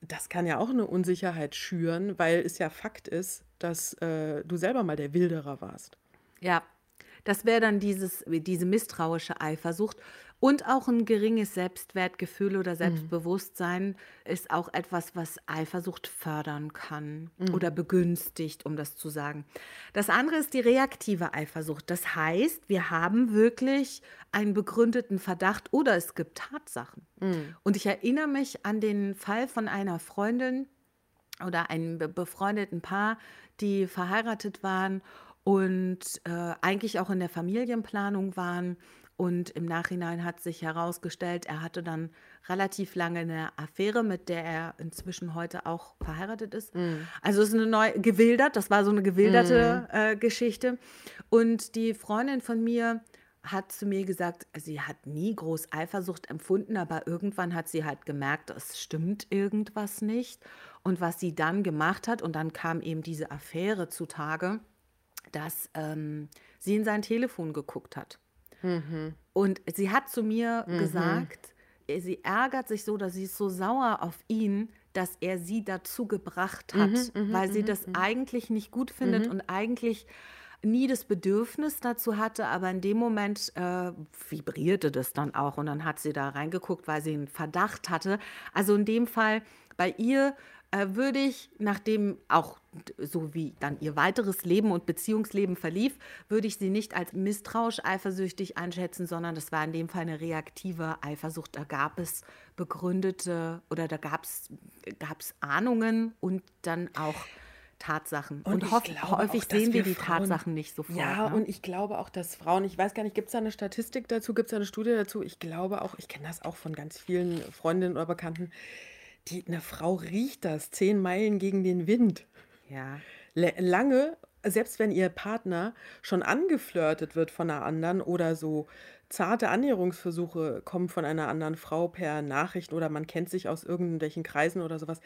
Das kann ja auch eine Unsicherheit schüren, weil es ja Fakt ist, dass äh, du selber mal der Wilderer warst. Ja, das wäre dann dieses, diese misstrauische Eifersucht. Und auch ein geringes Selbstwertgefühl oder mhm. Selbstbewusstsein mhm. ist auch etwas, was Eifersucht fördern kann mhm. oder begünstigt, um das zu sagen. Das andere ist die reaktive Eifersucht. Das heißt, wir haben wirklich einen begründeten Verdacht oder es gibt Tatsachen. Mhm. Und ich erinnere mich an den Fall von einer Freundin oder einem befreundeten Paar, die verheiratet waren und äh, eigentlich auch in der Familienplanung waren und im Nachhinein hat sich herausgestellt, er hatte dann relativ lange eine Affäre, mit der er inzwischen heute auch verheiratet ist. Mm. Also es ist eine neue, gewildert, das war so eine gewilderte mm. äh, Geschichte. Und die Freundin von mir hat zu mir gesagt, sie hat nie groß Eifersucht empfunden, aber irgendwann hat sie halt gemerkt, es stimmt irgendwas nicht. Und was sie dann gemacht hat, und dann kam eben diese Affäre zutage, dass ähm, sie in sein Telefon geguckt hat. Mhm. Und sie hat zu mir mhm. gesagt, sie ärgert sich so, dass sie ist so sauer auf ihn, dass er sie dazu gebracht hat, mhm, mhm weil sie mhm, das mhm. eigentlich nicht gut findet und eigentlich nie das Bedürfnis dazu hatte, aber in dem Moment äh, vibrierte das dann auch und dann hat sie da reingeguckt, weil sie einen Verdacht hatte. Also in dem Fall bei ihr äh, würde ich, nachdem auch so wie dann ihr weiteres Leben und Beziehungsleben verlief, würde ich sie nicht als misstrauisch eifersüchtig einschätzen, sondern das war in dem Fall eine reaktive Eifersucht. Da gab es begründete oder da gab es Ahnungen und dann auch Tatsachen. Und, und häufig auch, sehen wir die Frauen, Tatsachen nicht sofort. Ja, ne? und ich glaube auch, dass Frauen, ich weiß gar nicht, gibt es da eine Statistik dazu, gibt es da eine Studie dazu? Ich glaube auch, ich kenne das auch von ganz vielen Freundinnen oder Bekannten, die, eine Frau riecht das zehn Meilen gegen den Wind. Ja. Lange, selbst wenn ihr Partner schon angeflirtet wird von einer anderen oder so zarte Annäherungsversuche kommen von einer anderen Frau per Nachricht oder man kennt sich aus irgendwelchen Kreisen oder sowas,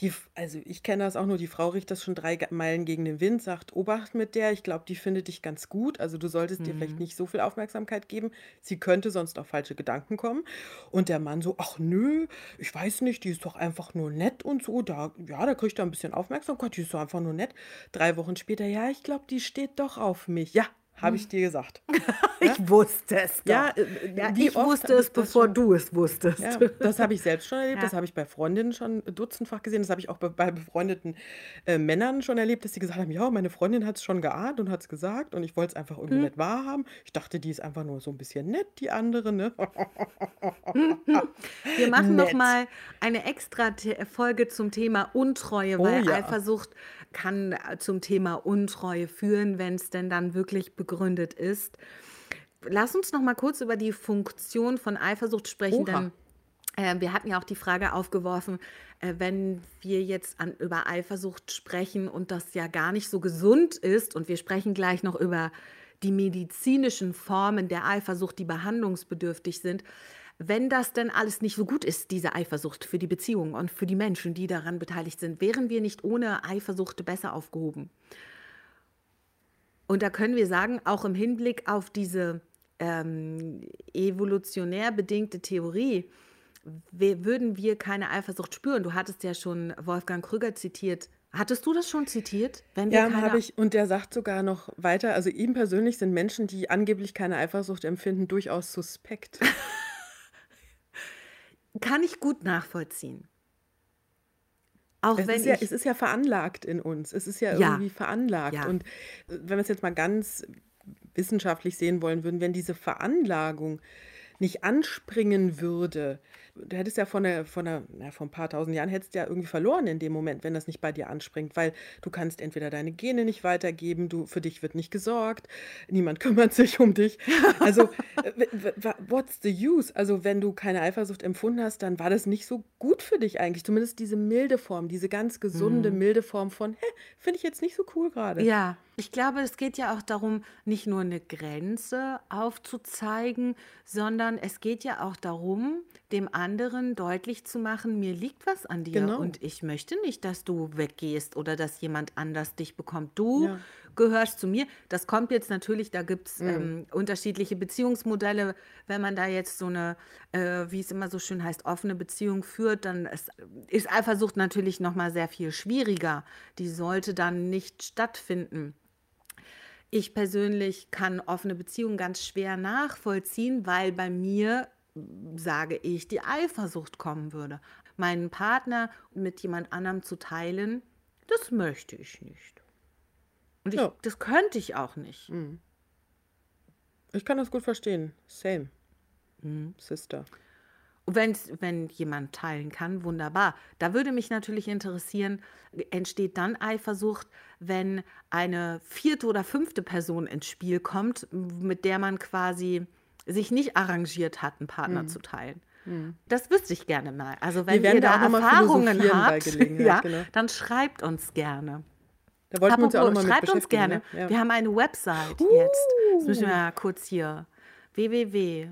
die, also ich kenne das auch nur, die Frau riecht das schon drei Meilen gegen den Wind, sagt, Obacht mit der, ich glaube, die findet dich ganz gut, also du solltest mhm. dir vielleicht mhm. nicht so viel Aufmerksamkeit geben, sie könnte sonst auf falsche Gedanken kommen. Und der Mann so, ach nö, ich weiß nicht, die ist doch einfach nur nett und so, da, ja, da kriegt er ein bisschen Aufmerksamkeit, die ist doch einfach nur nett. Drei Wochen später, ja, ich glaube, die steht doch auf mich. Ja, habe ich dir gesagt. ich wusste es doch. Ja, äh, ja ich wusste es, bevor schon, du es wusstest. Ja, das habe ich selbst schon erlebt, das habe ich bei Freundinnen schon dutzendfach gesehen, das habe ich auch bei, bei befreundeten äh, Männern schon erlebt, dass sie gesagt haben, ja, meine Freundin hat es schon geahnt und hat es gesagt und ich wollte es einfach irgendwie hm. nicht wahrhaben. Ich dachte, die ist einfach nur so ein bisschen nett, die andere. Ne? Wir machen nett. noch mal eine extra Folge zum Thema Untreue, weil oh, Eifersucht kann äh, zum Thema Untreue führen, wenn es denn dann wirklich begründet ist. Lass uns noch mal kurz über die Funktion von Eifersucht sprechen, Oha. denn äh, wir hatten ja auch die Frage aufgeworfen, äh, wenn wir jetzt an, über Eifersucht sprechen und das ja gar nicht so gesund ist und wir sprechen gleich noch über die medizinischen Formen der Eifersucht, die behandlungsbedürftig sind, wenn das denn alles nicht so gut ist, diese Eifersucht für die Beziehung und für die Menschen, die daran beteiligt sind, wären wir nicht ohne Eifersucht besser aufgehoben. Und da können wir sagen, auch im Hinblick auf diese ähm, evolutionär bedingte Theorie, würden wir keine Eifersucht spüren. Du hattest ja schon Wolfgang Krüger zitiert. Hattest du das schon zitiert? Ja, habe ich. Und der sagt sogar noch weiter, also ihm persönlich sind Menschen, die angeblich keine Eifersucht empfinden, durchaus suspekt. Kann ich gut nachvollziehen. Auch es, wenn ist ja, es ist ja veranlagt in uns. Es ist ja, ja. irgendwie veranlagt. Ja. Und wenn wir es jetzt mal ganz wissenschaftlich sehen wollen würden, wenn diese Veranlagung nicht anspringen würde, du hättest ja von, der, von, der, na, vor ein paar tausend Jahren hättest ja irgendwie verloren in dem Moment, wenn das nicht bei dir anspringt, weil du kannst entweder deine Gene nicht weitergeben, du, für dich wird nicht gesorgt, niemand kümmert sich um dich. Also, what's the use? Also, wenn du keine Eifersucht empfunden hast, dann war das nicht so gut für dich eigentlich. Zumindest diese milde Form, diese ganz gesunde, mhm. milde Form von, hä, finde ich jetzt nicht so cool gerade. Ja, ich glaube, es geht ja auch darum, nicht nur eine Grenze aufzuzeigen, sondern es geht ja auch darum, dem anderen deutlich zu machen, mir liegt was an dir genau. und ich möchte nicht, dass du weggehst oder dass jemand anders dich bekommt. Du ja. gehörst zu mir. Das kommt jetzt natürlich, da gibt es mhm. ähm, unterschiedliche Beziehungsmodelle. Wenn man da jetzt so eine, äh, wie es immer so schön heißt, offene Beziehung führt, dann ist, ist Eifersucht natürlich nochmal sehr viel schwieriger. Die sollte dann nicht stattfinden. Ich persönlich kann offene Beziehungen ganz schwer nachvollziehen, weil bei mir sage ich, die Eifersucht kommen würde. Meinen Partner mit jemand anderem zu teilen, das möchte ich nicht. Und ich, ja. das könnte ich auch nicht. Mhm. Ich kann das gut verstehen. Same. Mhm. Sister. Wenn, wenn jemand teilen kann, wunderbar. Da würde mich natürlich interessieren, entsteht dann Eifersucht, wenn eine vierte oder fünfte Person ins Spiel kommt, mit der man quasi sich nicht arrangiert hat, einen Partner mhm. zu teilen. Mhm. Das wüsste ich gerne mal. Also wenn ihr da Erfahrungen habt, ja, genau. dann schreibt uns gerne. Da wollten wir uns ja auch noch mal Schreibt uns gerne. Ne? Ja. Wir haben eine Website uh. jetzt. Das müssen wir mal kurz hier. www.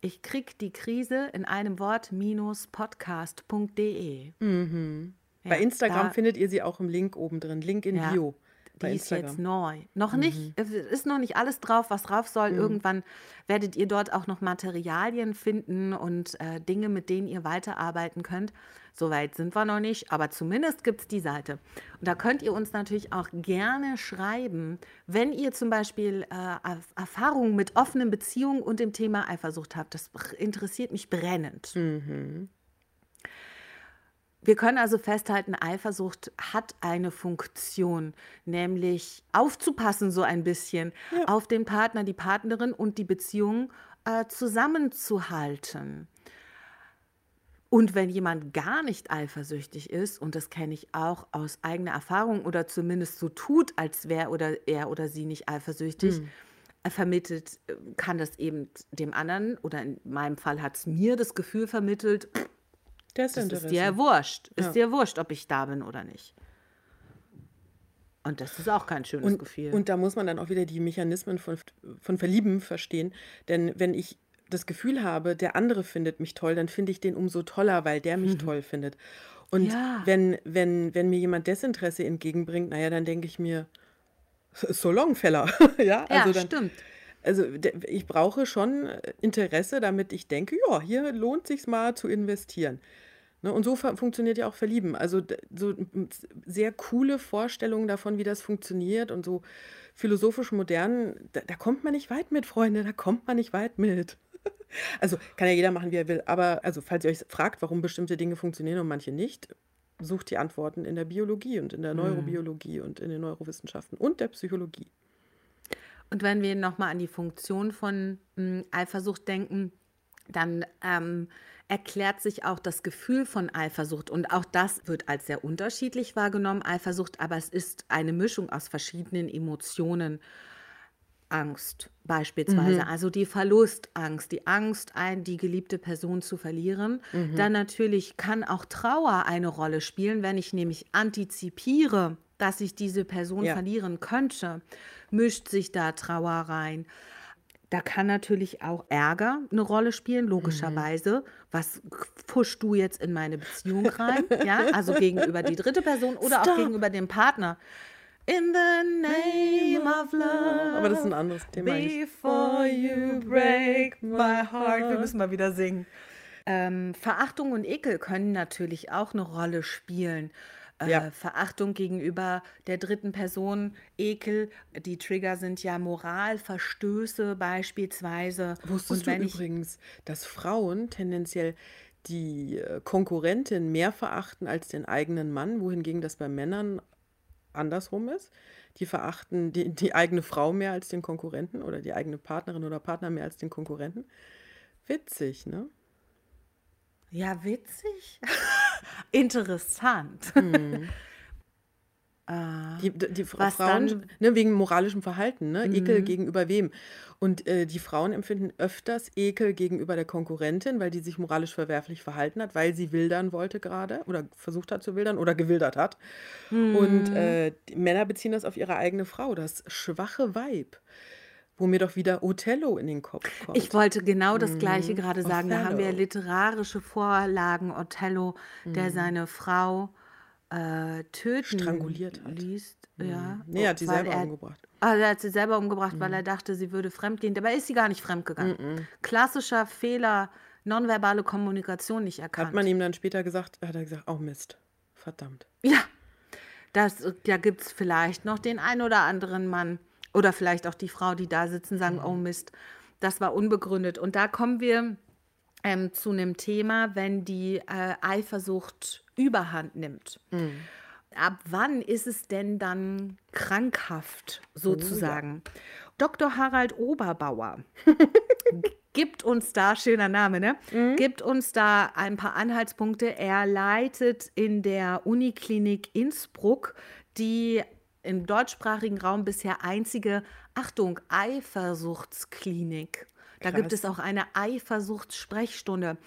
Ich krieg die Krise in einem Wort minus podcast.de. Mhm. Ja, Bei Instagram da, findet ihr sie auch im Link oben drin. Link in ja. Bio die ist jetzt neu. Noch mhm. nicht, es ist noch nicht alles drauf, was drauf soll. Mhm. Irgendwann werdet ihr dort auch noch Materialien finden und äh, Dinge, mit denen ihr weiterarbeiten könnt. Soweit sind wir noch nicht, aber zumindest gibt es die Seite. Und da könnt ihr uns natürlich auch gerne schreiben, wenn ihr zum Beispiel äh, Erfahrungen mit offenen Beziehungen und dem Thema Eifersucht habt. Das interessiert mich brennend. Mhm. Wir können also festhalten, Eifersucht hat eine Funktion, nämlich aufzupassen so ein bisschen ja. auf den Partner, die Partnerin und die Beziehung äh, zusammenzuhalten. Und wenn jemand gar nicht eifersüchtig ist, und das kenne ich auch aus eigener Erfahrung oder zumindest so tut, als wäre oder er oder sie nicht eifersüchtig, hm. vermittelt, äh, kann das eben dem anderen oder in meinem Fall hat es mir das Gefühl vermittelt, das ist dir wurscht. Ist ja. dir wurscht, ob ich da bin oder nicht. Und das ist auch kein schönes und, Gefühl. Und da muss man dann auch wieder die Mechanismen von, von Verlieben verstehen. Denn wenn ich das Gefühl habe, der andere findet mich toll, dann finde ich den umso toller, weil der mich mhm. toll findet. Und ja. wenn, wenn, wenn mir jemand Desinteresse entgegenbringt, naja, dann denke ich mir, so long, Feller. ja, also ja dann, stimmt. Also ich brauche schon Interesse, damit ich denke, ja, hier lohnt sich mal zu investieren. Ne, und so funktioniert ja auch Verlieben. Also so sehr coole Vorstellungen davon, wie das funktioniert und so philosophisch modern, da, da kommt man nicht weit mit, Freunde, da kommt man nicht weit mit. Also kann ja jeder machen, wie er will. Aber also, falls ihr euch fragt, warum bestimmte Dinge funktionieren und manche nicht, sucht die Antworten in der Biologie und in der mhm. Neurobiologie und in den Neurowissenschaften und der Psychologie. Und wenn wir nochmal an die Funktion von mh, Eifersucht denken, dann ähm, erklärt sich auch das Gefühl von Eifersucht. Und auch das wird als sehr unterschiedlich wahrgenommen, Eifersucht, aber es ist eine Mischung aus verschiedenen Emotionen. Angst beispielsweise, also die Verlustangst, die Angst, ein, die geliebte Person zu verlieren. Dann natürlich kann auch Trauer eine Rolle spielen, wenn ich nämlich antizipiere, dass ich diese Person Ja. verlieren könnte, mischt sich da Trauer rein. Da kann natürlich auch Ärger eine Rolle spielen, logischerweise. Was pfuschst du jetzt in meine Beziehung rein? Ja, also gegenüber die dritte Person oder auch Stop. gegenüber dem Partner. In the name of love. Aber das ist ein anderes Thema. Before you break my heart. Wir müssen mal wieder singen. Ähm, Verachtung und Ekel können natürlich auch eine Rolle spielen. Äh, Ja. Verachtung gegenüber der dritten Person, Ekel, die Trigger sind ja Moralverstöße beispielsweise. Wusstest du übrigens, dass Frauen tendenziell die äh, Konkurrentin mehr verachten als den eigenen Mann, wohingegen das bei Männern andersrum ist? Die verachten die, die eigene Frau mehr als den Konkurrenten oder die eigene Partnerin oder Partner mehr als den Konkurrenten. Witzig, ne? Ja, witzig. Interessant. Die, die Fra- Was Frauen, dann- ne, wegen moralischem Verhalten, ne? Ekel gegenüber wem? Und äh, die Frauen empfinden öfters Ekel gegenüber der Konkurrentin, weil die sich moralisch verwerflich verhalten hat, weil sie wildern wollte gerade oder versucht hat zu wildern oder gewildert hat. Und äh, die Männer beziehen das auf ihre eigene Frau, das schwache Weib, wo mir doch wieder Othello in den Kopf kommt. Ich wollte genau das Gleiche gerade sagen. Da haben wir Othello. literarische Vorlagen. Othello, der seine Frau äh, töten Stranguliert hat. ließ. Ja, nee, hat sie selber er, umgebracht. Ah, er hat sie selber umgebracht, weil er dachte, sie würde fremdgehen. Dabei ist sie gar nicht fremdgegangen. Klassischer Fehler, nonverbale Kommunikation nicht erkannt. Hat man ihm dann später gesagt, hat er gesagt, oh Mist, verdammt. Ja, das, da gibt es vielleicht noch den einen oder anderen Mann oder vielleicht auch die Frau, die da sitzen, sagen, oh Mist, das war unbegründet. Und da kommen wir ähm, zu einem Thema, wenn die äh, Eifersucht überhand nimmt. Ab wann ist es denn dann krankhaft, sozusagen? Dr. Harald Oberbauer gibt uns da, schöner Name, ne? Gibt uns da ein paar Anhaltspunkte. Er leitet in der Uniklinik Innsbruck die im deutschsprachigen Raum bisher einzige, Achtung, Eifersuchtsklinik. Da gibt Krass. es auch eine Eifersuchtssprechstunde.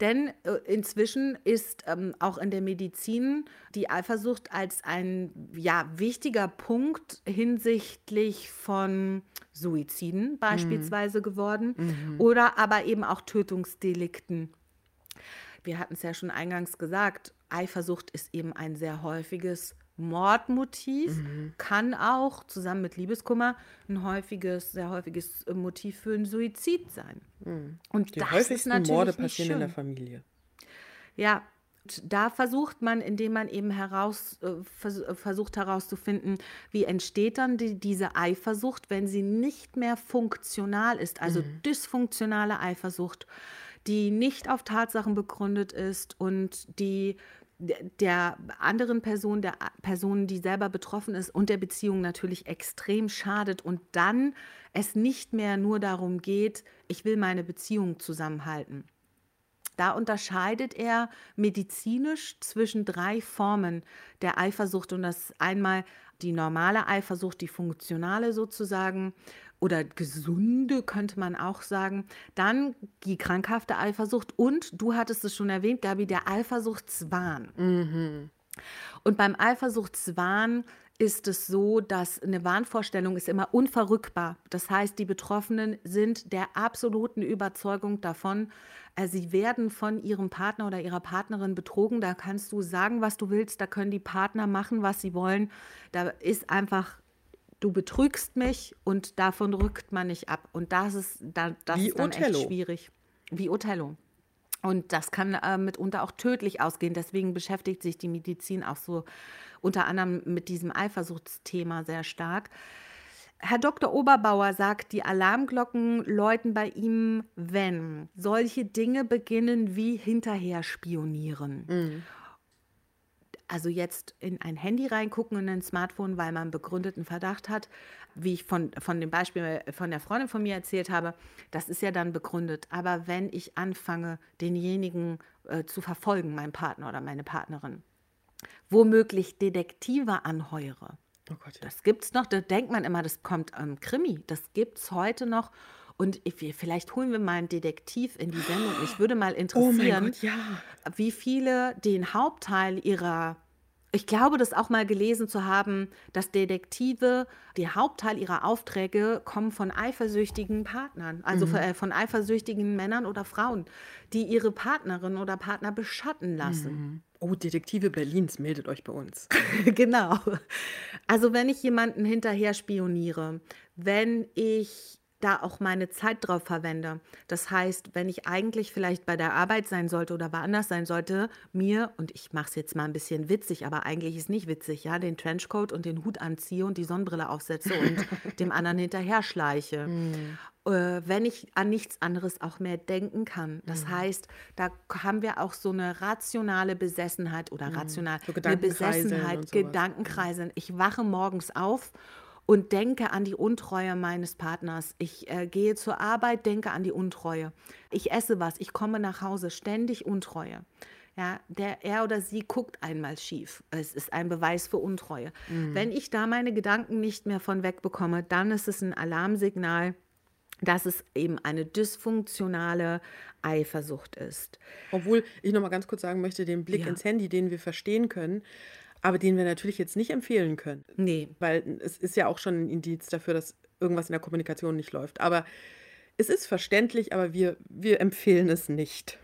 Denn äh, inzwischen ist ähm, auch in der Medizin die Eifersucht als ein ja, wichtiger Punkt hinsichtlich von Suiziden beispielsweise geworden oder aber eben auch Tötungsdelikten. Wir hatten es ja schon eingangs gesagt, Eifersucht ist eben ein sehr häufiges Mordmotiv, kann auch zusammen mit Liebeskummer ein häufiges, sehr häufiges Motiv für einen Suizid sein. Und Die das ist häufigsten natürlich Morde nicht passieren in der. Familie. Ja, da versucht man, indem man eben heraus, äh, äh, versucht herauszufinden, wie entsteht dann die, diese Eifersucht, wenn sie nicht mehr funktional ist, also dysfunktionale Eifersucht, die nicht auf Tatsachen begründet ist und die der anderen Person, der Person, die selber betroffen ist und der Beziehung natürlich extrem schadet und dann es nicht mehr nur darum geht, ich will meine Beziehung zusammenhalten. Da unterscheidet er medizinisch zwischen drei Formen der Eifersucht und das einmal die normale Eifersucht, die funktionale sozusagen oder gesunde könnte man auch sagen, dann die krankhafte Eifersucht und du hattest es schon erwähnt, Gabi, der Eifersuchtswahn. Und beim Eifersuchtswahn ist es so, dass eine Wahnvorstellung ist immer unverrückbar. Das heißt, die Betroffenen sind der absoluten Überzeugung davon, äh, sie werden von ihrem Partner oder ihrer Partnerin betrogen. Da kannst du sagen, was du willst. Da können die Partner machen, was sie wollen. Da ist einfach, du betrügst mich und davon rückt man nicht ab. Und das ist, da, das Wie ist dann Othello. echt schwierig. Wie Othello. Und das kann äh, mitunter auch tödlich ausgehen. Deswegen beschäftigt sich die Medizin auch so unter anderem mit diesem Eifersuchtsthema sehr stark. Herr Dr. Oberbauer sagt, die Alarmglocken läuten bei ihm, wenn solche Dinge beginnen wie hinterher spionieren. Also jetzt in ein Handy reingucken, in ein Smartphone, weil man begründeten Verdacht hat, wie ich von, von dem Beispiel von der Freundin von mir erzählt habe, das ist ja dann begründet. Aber wenn ich anfange, denjenigen äh, zu verfolgen, meinen Partner oder meine Partnerin, womöglich Detektive anheuere, Oh Gott, ja. Das gibt's noch, da denkt man immer, das kommt am Krimi. Das gibt's heute noch. Und ich, vielleicht holen wir mal einen Detektiv in die Sendung. Mich würde mal Oh interessieren, Gott, ja. wie viele den Hauptteil ihrer, ich glaube, das auch mal gelesen zu haben, dass Detektive, der Hauptteil ihrer Aufträge kommen von eifersüchtigen Partnern, also von, äh, von eifersüchtigen Männern oder Frauen, die ihre Partnerin oder Partner beschatten lassen. Oh, Detektive Berlins, meldet euch bei uns. genau. Also wenn ich jemanden hinterher spioniere, wenn ich da auch meine Zeit drauf verwende. Das heißt, wenn ich eigentlich vielleicht bei der Arbeit sein sollte oder woanders sein sollte, mir, und ich mache es jetzt mal ein bisschen witzig, aber eigentlich ist nicht witzig, ja, den Trenchcoat und den Hut anziehe und die Sonnenbrille aufsetze und dem anderen hinterher schleiche. Äh, wenn ich an nichts anderes auch mehr denken kann. Das heißt, da haben wir auch so eine rationale Besessenheit oder rational, So eine Besessenheit, sowas. Gedankenkreiseln. Ich wache morgens auf und denke an die Untreue meines Partners. Ich äh, gehe zur Arbeit, denke an die Untreue. Ich esse was, ich komme nach Hause, ständig Untreue. Ja, der, er oder sie guckt einmal schief. Es ist ein Beweis für Untreue. Wenn ich da meine Gedanken nicht mehr von wegbekomme, dann ist es ein Alarmsignal, dass es eben eine dysfunktionale Eifersucht ist. Obwohl ich noch mal ganz kurz sagen möchte, den Blick Ja. ins Handy, den wir verstehen können, aber den wir natürlich jetzt nicht empfehlen können. Nee, Weil es ist ja auch schon ein Indiz dafür, dass irgendwas in der Kommunikation nicht läuft. Aber es ist verständlich, aber wir, wir empfehlen es nicht.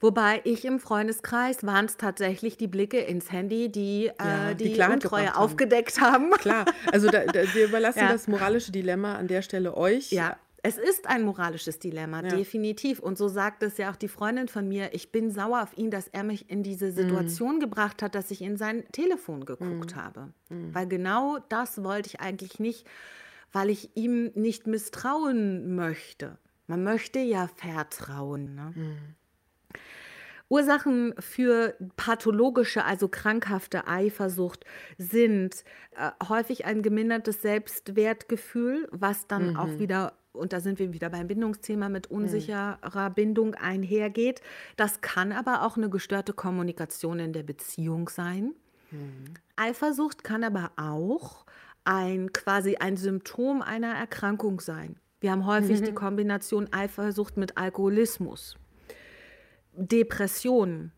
Wobei ich im Freundeskreis waren es tatsächlich die Blicke ins Handy, die Ja, äh, die die, Untreue haben. aufgedeckt haben. Klar, also da, da, wir überlassen Ja. das moralische Dilemma an der Stelle euch. Ja, es ist ein moralisches Dilemma, Ja. definitiv. Und so sagt es ja auch die Freundin von mir. Ich bin sauer auf ihn, dass er mich in diese Situation gebracht hat, dass ich in sein Telefon geguckt habe. Weil genau das wollte ich eigentlich nicht, weil ich ihm nicht misstrauen möchte. Man möchte ja vertrauen. Ne? Ursachen für pathologische, also krankhafte Eifersucht sind äh, häufig ein gemindertes Selbstwertgefühl, was dann auch wieder, und da sind wir wieder beim Bindungsthema, mit unsicherer Bindung einhergeht. Das kann aber auch eine gestörte Kommunikation in der Beziehung sein. Eifersucht kann aber auch ein quasi ein Symptom einer Erkrankung sein. Wir haben häufig die Kombination Eifersucht mit Alkoholismus. Depressionen,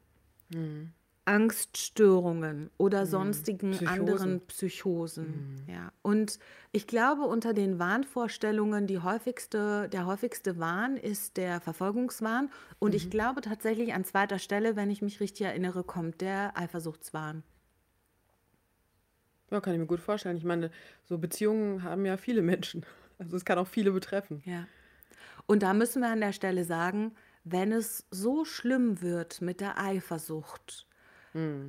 Angststörungen oder sonstigen Psychosen. anderen Psychosen. Ja. Und ich glaube, unter den Wahnvorstellungen, die häufigste, der häufigste Wahn ist der Verfolgungswahn. Und ich glaube tatsächlich an zweiter Stelle, wenn ich mich richtig erinnere, kommt der Eifersuchtswahn. Ja, kann ich mir gut vorstellen. Ich meine, so Beziehungen haben ja viele Menschen. Also es kann auch viele betreffen. Ja. Und da müssen wir an der Stelle sagen, wenn es so schlimm wird mit der Eifersucht,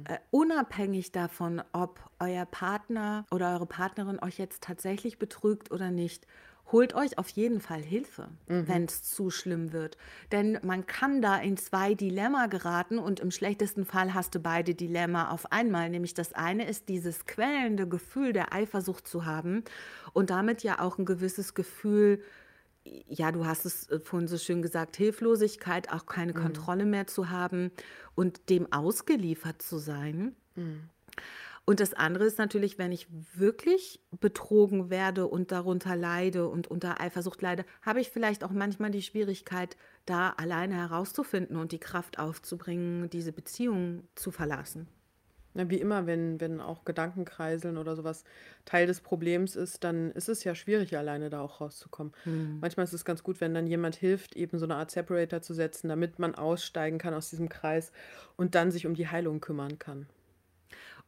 äh, unabhängig davon, ob euer Partner oder eure Partnerin euch jetzt tatsächlich betrügt oder nicht, holt euch auf jeden Fall Hilfe, wenn es zu schlimm wird. Denn man kann da in zwei Dilemma geraten und im schlechtesten Fall hast du beide Dilemma auf einmal. Nämlich das eine ist dieses quälende Gefühl der Eifersucht zu haben und damit ja auch ein gewisses Gefühl, ja, du hast es äh, vorhin so schön gesagt, Hilflosigkeit, auch keine Kontrolle mehr zu haben und dem ausgeliefert zu sein. Und das andere ist natürlich, wenn ich wirklich betrogen werde und darunter leide und unter Eifersucht leide, habe ich vielleicht auch manchmal die Schwierigkeit, da alleine herauszufinden und die Kraft aufzubringen, diese Beziehung zu verlassen. Wie immer, wenn, wenn auch Gedankenkreiseln oder sowas Teil des Problems ist, dann ist es ja schwierig, alleine da auch rauszukommen. Manchmal ist es ganz gut, wenn dann jemand hilft, eben so eine Art Separator zu setzen, damit man aussteigen kann aus diesem Kreis und dann sich um die Heilung kümmern kann.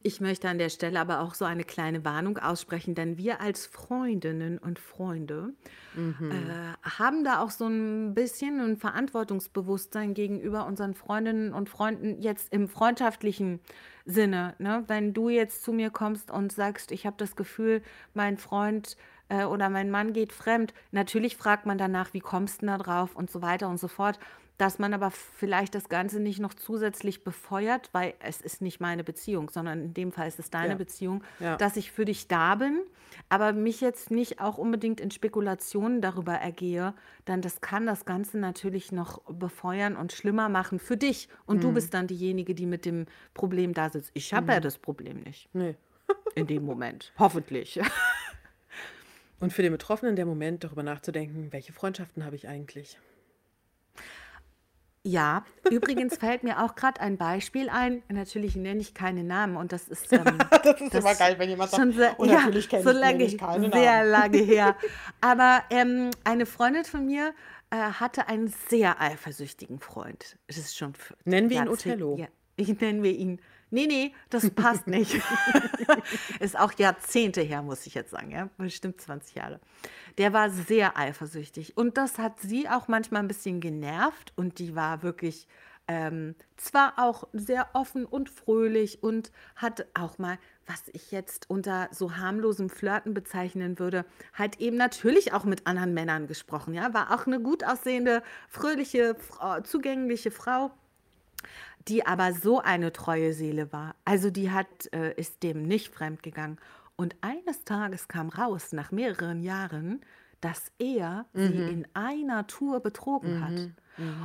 Ich möchte an der Stelle aber auch so eine kleine Warnung aussprechen, denn wir als Freundinnen und Freunde äh, haben da auch so ein bisschen ein Verantwortungsbewusstsein gegenüber unseren Freundinnen und Freunden jetzt im freundschaftlichen Sinne. Ne? Wenn du jetzt zu mir kommst und sagst, ich habe das Gefühl, mein Freund äh, oder mein Mann geht fremd, natürlich fragt man danach, wie kommst du da drauf und so weiter und so fort dass man aber vielleicht das Ganze nicht noch zusätzlich befeuert, weil es ist nicht meine Beziehung, sondern in dem Fall ist es deine Ja. Beziehung, Ja. dass ich für dich da bin, aber mich jetzt nicht auch unbedingt in Spekulationen darüber ergehe, dann das kann das Ganze natürlich noch befeuern und schlimmer machen für dich. Und Mhm. du bist dann diejenige, die mit dem Problem da sitzt. Ich habe ja das Problem nicht. Nee. in dem Moment. Hoffentlich. Und für den Betroffenen der Moment, darüber nachzudenken, welche Freundschaften habe ich eigentlich? Ja, übrigens fällt mir auch gerade ein Beispiel ein. Natürlich nenne ich keine Namen und das ist. Ähm, das ist immer geil, wenn jemand sagt, sehr, und ja, natürlich kenne so lange, nenne ich keine sehr Namen. lange her. Aber ähm, eine Freundin von mir äh, hatte einen sehr eifersüchtigen Freund. Es ist schon. Nennen wir ihn Othello. Ja, ich nennen wir ihn. Nee, nee, das passt nicht. ist auch Jahrzehnte her, muss ich jetzt sagen, ja, bestimmt 20 Jahre. Der war sehr eifersüchtig. Und das hat sie auch manchmal ein bisschen genervt. Und die war wirklich ähm, zwar auch sehr offen und fröhlich und hat auch mal, was ich jetzt unter so harmlosem Flirten bezeichnen würde, halt eben natürlich auch mit anderen Männern gesprochen, ja, war auch eine gut aussehende, fröhliche, zugängliche Frau die aber so eine treue Seele war. Also die hat, äh, ist dem nicht fremd gegangen. Und eines Tages kam raus, nach mehreren Jahren, dass er sie in einer Tour betrogen hat.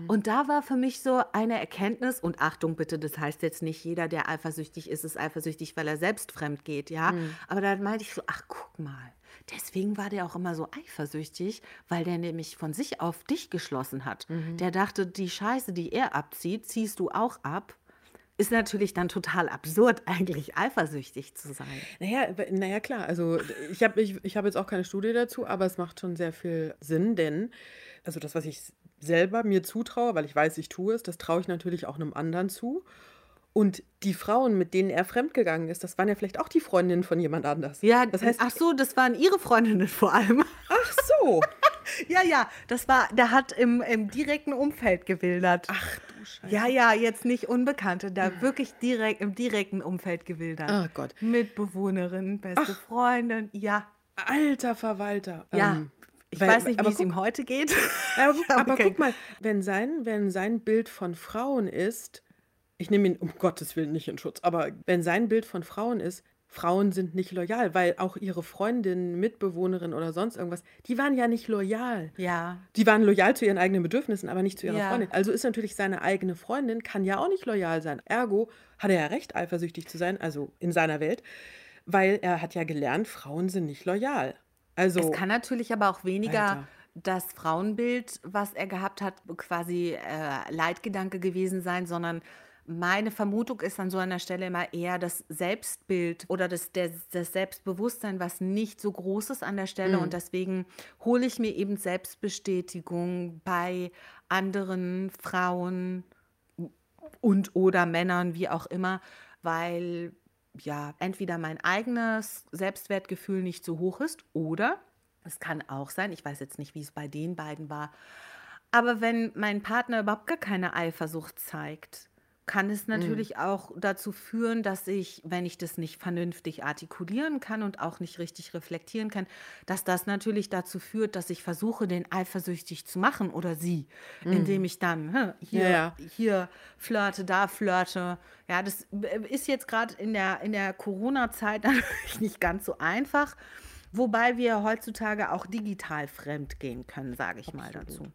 Und da war für mich so eine Erkenntnis, und Achtung bitte, das heißt jetzt nicht, jeder, der eifersüchtig ist, ist eifersüchtig, weil er selbst fremd geht, ja. Aber da meinte ich so, ach guck mal, deswegen war der auch immer so eifersüchtig, weil der nämlich von sich auf dich geschlossen hat. Der dachte, die Scheiße, die er abzieht, ziehst du auch ab. Ist natürlich dann total absurd, eigentlich eifersüchtig zu sein. Naja, naja, klar. Also ich habe ich, ich hab jetzt auch keine Studie dazu, aber es macht schon sehr viel Sinn, denn also das, was ich selber mir zutraue, weil ich weiß, ich tue es, das traue ich natürlich auch einem anderen zu. Und die Frauen, mit denen er fremdgegangen ist, das waren ja vielleicht auch die Freundinnen von jemand anders. Ja, das heißt, ach so, das waren ihre Freundinnen vor allem. ach so. Ja, ja, das war, der hat im, im direkten Umfeld gewildert. Ach du Scheiße. Ja, ja, jetzt nicht Unbekannte, da wirklich direkt im direkten Umfeld gewildert. Ah Gott. Mitbewohnerin, beste Freundin, ja. Alter Verwalter. Ja. Ähm, Ich weil- weiß nicht, wie es ihm heute geht. Aber, aber kein- guck mal, wenn sein, wenn sein Bild von Frauen ist, ich nehme ihn um Gottes Willen nicht in Schutz, aber wenn sein Bild von Frauen ist, Frauen sind nicht loyal, weil auch ihre Freundinnen, Mitbewohnerin oder sonst irgendwas, die waren ja nicht loyal. Ja, Die waren loyal zu ihren eigenen Bedürfnissen, aber nicht zu ihrer Ja. Freundin. Also ist natürlich seine eigene Freundin, kann ja auch nicht loyal sein. Ergo hat er ja recht, eifersüchtig zu sein, also in seiner Welt, weil er hat ja gelernt, Frauen sind nicht loyal. Also Es kann natürlich aber auch weniger Alter. das Frauenbild, was er gehabt hat, quasi äh, Leitgedanke gewesen sein, sondern meine Vermutung ist an so einer Stelle immer eher das Selbstbild oder das, der, das Selbstbewusstsein, was nicht so groß ist an der Stelle. Und deswegen hole ich mir eben Selbstbestätigung bei anderen Frauen und oder Männern, wie auch immer, weil ja, entweder mein eigenes Selbstwertgefühl nicht so hoch ist oder es kann auch sein, ich weiß jetzt nicht, wie es bei den beiden war, aber wenn mein Partner überhaupt gar keine Eifersucht zeigt, kann es natürlich auch dazu führen, dass ich, wenn ich das nicht vernünftig artikulieren kann und auch nicht richtig reflektieren kann, dass das natürlich dazu führt, dass ich versuche, den eifersüchtig zu machen oder sie, indem ich dann hm, hier, Ja, ja. hier flirte, da flirte. Ja, das ist jetzt gerade in der, in der Corona-Zeit natürlich nicht ganz so einfach, wobei wir heutzutage auch digital fremd gehen können, sage ich mal dazu.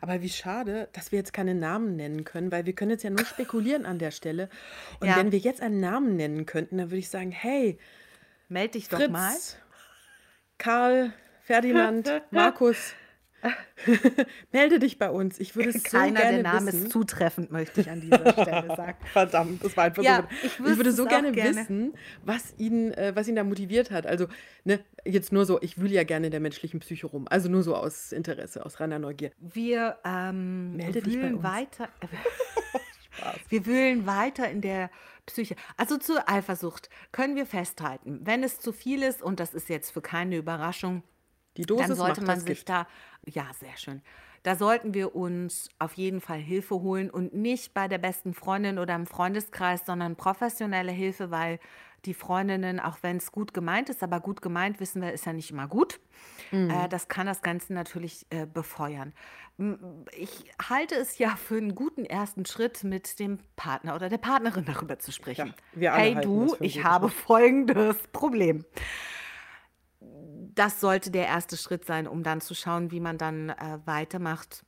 Aber wie schade, dass wir jetzt keine Namen nennen können, weil wir können jetzt ja nur spekulieren an der Stelle. Und Ja. wenn wir jetzt einen Namen nennen könnten, dann würde ich sagen, hey, Meld dich doch Fritz, mal. Karl, Ferdinand, Markus, melde dich bei uns. Ich würde es so Keiner gerne der Name wissen. ist zutreffend, möchte ich an dieser Stelle sagen. Verdammt, das war einfach Ja, so. ich Ich, würde so gerne, gerne. wissen, was ihn, äh, was ihn da motiviert hat. Also, ne, jetzt nur so, ich wühle ja gerne in der menschlichen Psyche rum. Also nur so aus Interesse, aus reiner Neugier. Wir ähm, Melde dich bei uns. weiter. wir wühlen weiter in der Psyche. Also zur Eifersucht können wir festhalten, wenn es zu viel ist, und das ist jetzt für keine Überraschung, Die Dosis dann sollte man sich Gift. da, ja, sehr schön. Da sollten wir uns auf jeden Fall Hilfe holen und nicht bei der besten Freundin oder im Freundeskreis, sondern professionelle Hilfe, weil die Freundinnen, auch wenn es gut gemeint ist, aber gut gemeint, wissen wir, ist ja nicht immer gut. Äh, das kann das Ganze natürlich äh, befeuern. Ich halte es ja für einen guten ersten Schritt, mit dem Partner oder der Partnerin darüber zu sprechen. Ja, hey du, ich habe folgendes Problem das sollte der erste Schritt sein, um dann zu schauen, wie man dann äh, weitermacht.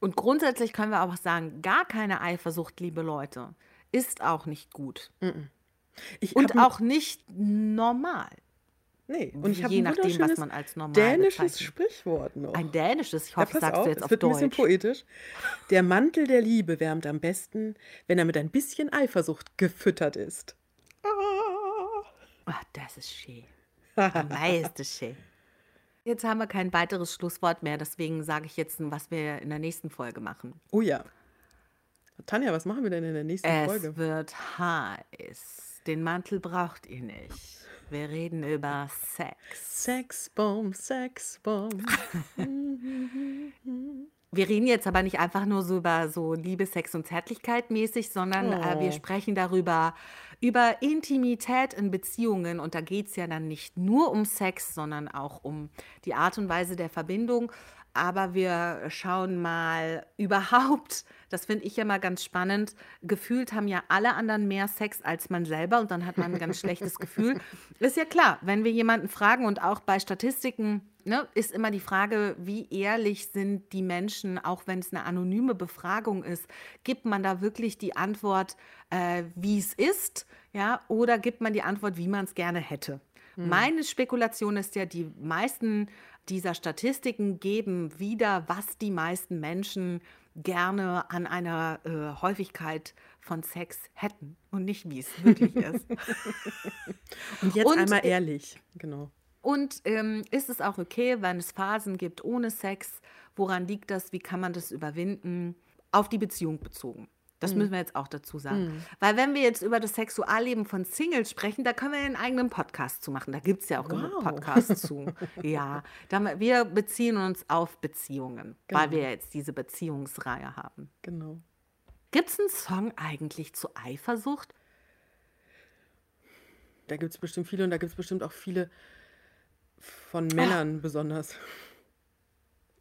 Und grundsätzlich können wir auch sagen, gar keine Eifersucht, liebe Leute, ist auch nicht gut. Und auch nicht normal. ne, und ich habe Je nachdem, was man als normal dänisches bezeichnet. Sprichwort noch. Ein dänisches, ich Ja, hoffe, pass sagst du auf, jetzt es auf wird 'n bisschen Deutsch. poetisch. Der Mantel der Liebe wärmt am besten, wenn er mit ein bisschen Eifersucht gefüttert ist. Ach, Ah, das ist schön. Am meisten schön. Jetzt haben wir kein weiteres Schlusswort mehr, deswegen sage ich jetzt, was wir in der nächsten Folge machen. Oh ja. Tanja, was machen wir denn in der nächsten Es Folge? wird heiß. Den Mantel braucht ihr nicht. Wir reden über Sex. Sexbomb, Sexbomb. Wir reden jetzt aber nicht einfach nur so über so Liebe, Sex und Zärtlichkeit mäßig, sondern äh, wir Oh. sprechen darüber, über Intimität in Beziehungen. Und da geht es ja dann nicht nur um Sex, sondern auch um die Art und Weise der Verbindung. Aber wir schauen mal überhaupt, das finde ich ja mal ganz spannend, gefühlt haben ja alle anderen mehr Sex als man selber und dann hat man ein ganz schlechtes Gefühl. Ist ja klar, wenn wir jemanden fragen und auch bei Statistiken ne, ist immer die Frage, wie ehrlich sind die Menschen, auch wenn es eine anonyme Befragung ist, gibt man da wirklich die Antwort, äh, wie es ist, ja, oder gibt man die Antwort, wie man es gerne hätte? Meine Spekulation ist ja, die meisten dieser Statistiken geben wieder, was die meisten Menschen gerne an einer äh, Häufigkeit von Sex hätten und nicht, wie es wirklich ist. Und jetzt Und, einmal äh, ehrlich. Genau. Und ähm, ist es auch okay, wenn es Phasen gibt ohne Sex? Woran liegt das? Wie kann man das überwinden? Auf die Beziehung bezogen. Das müssen wir jetzt auch dazu sagen. Weil wenn wir jetzt über das Sexualleben von Singles sprechen, da können wir einen eigenen Podcast zu machen. Da gibt es ja auch genug Wow. Podcasts zu. Ja, wir beziehen uns auf Beziehungen, weil Genau. wir jetzt diese Beziehungsreihe haben. Genau. Gibt es einen Song eigentlich zu Eifersucht? Da gibt es bestimmt viele und da gibt es bestimmt auch viele von Männern besonders.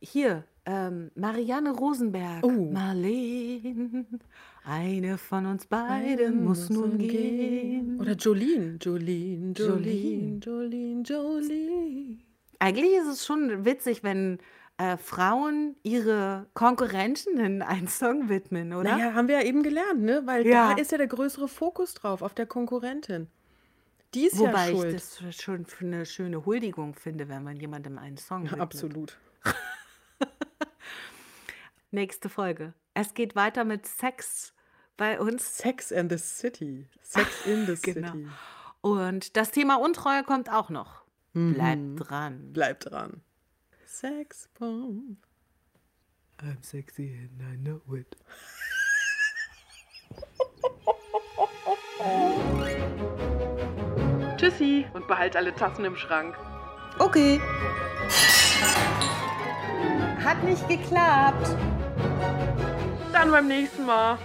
Hier, ähm, Marianne Rosenberg. Oh. Marleen, eine von uns beiden muss nun gehen. Oder Jolene. Jolene, Jolene. Jolene, Jolene. Eigentlich ist es schon witzig, wenn äh, Frauen ihre Konkurrentinnen einen Song widmen, oder? Naja, haben wir ja eben gelernt, ne? Weil Ja. da ist ja der größere Fokus drauf, auf der Konkurrentin. Die ist Wobei ja ich schuld. das schon für eine schöne Huldigung finde, wenn man jemandem einen Song widmet. Absolut. Nächste Folge. Es geht weiter mit Sex bei uns. Sex and the City. Sex in the Genau. City. Und das Thema Untreue kommt auch noch. Bleibt Mhm. dran. Bleib dran. Sexbomb. I'm sexy and I know it. Tschüssi und behalt alle Tassen im Schrank. Okay. Hat nicht geklappt dann beim nächsten Mal.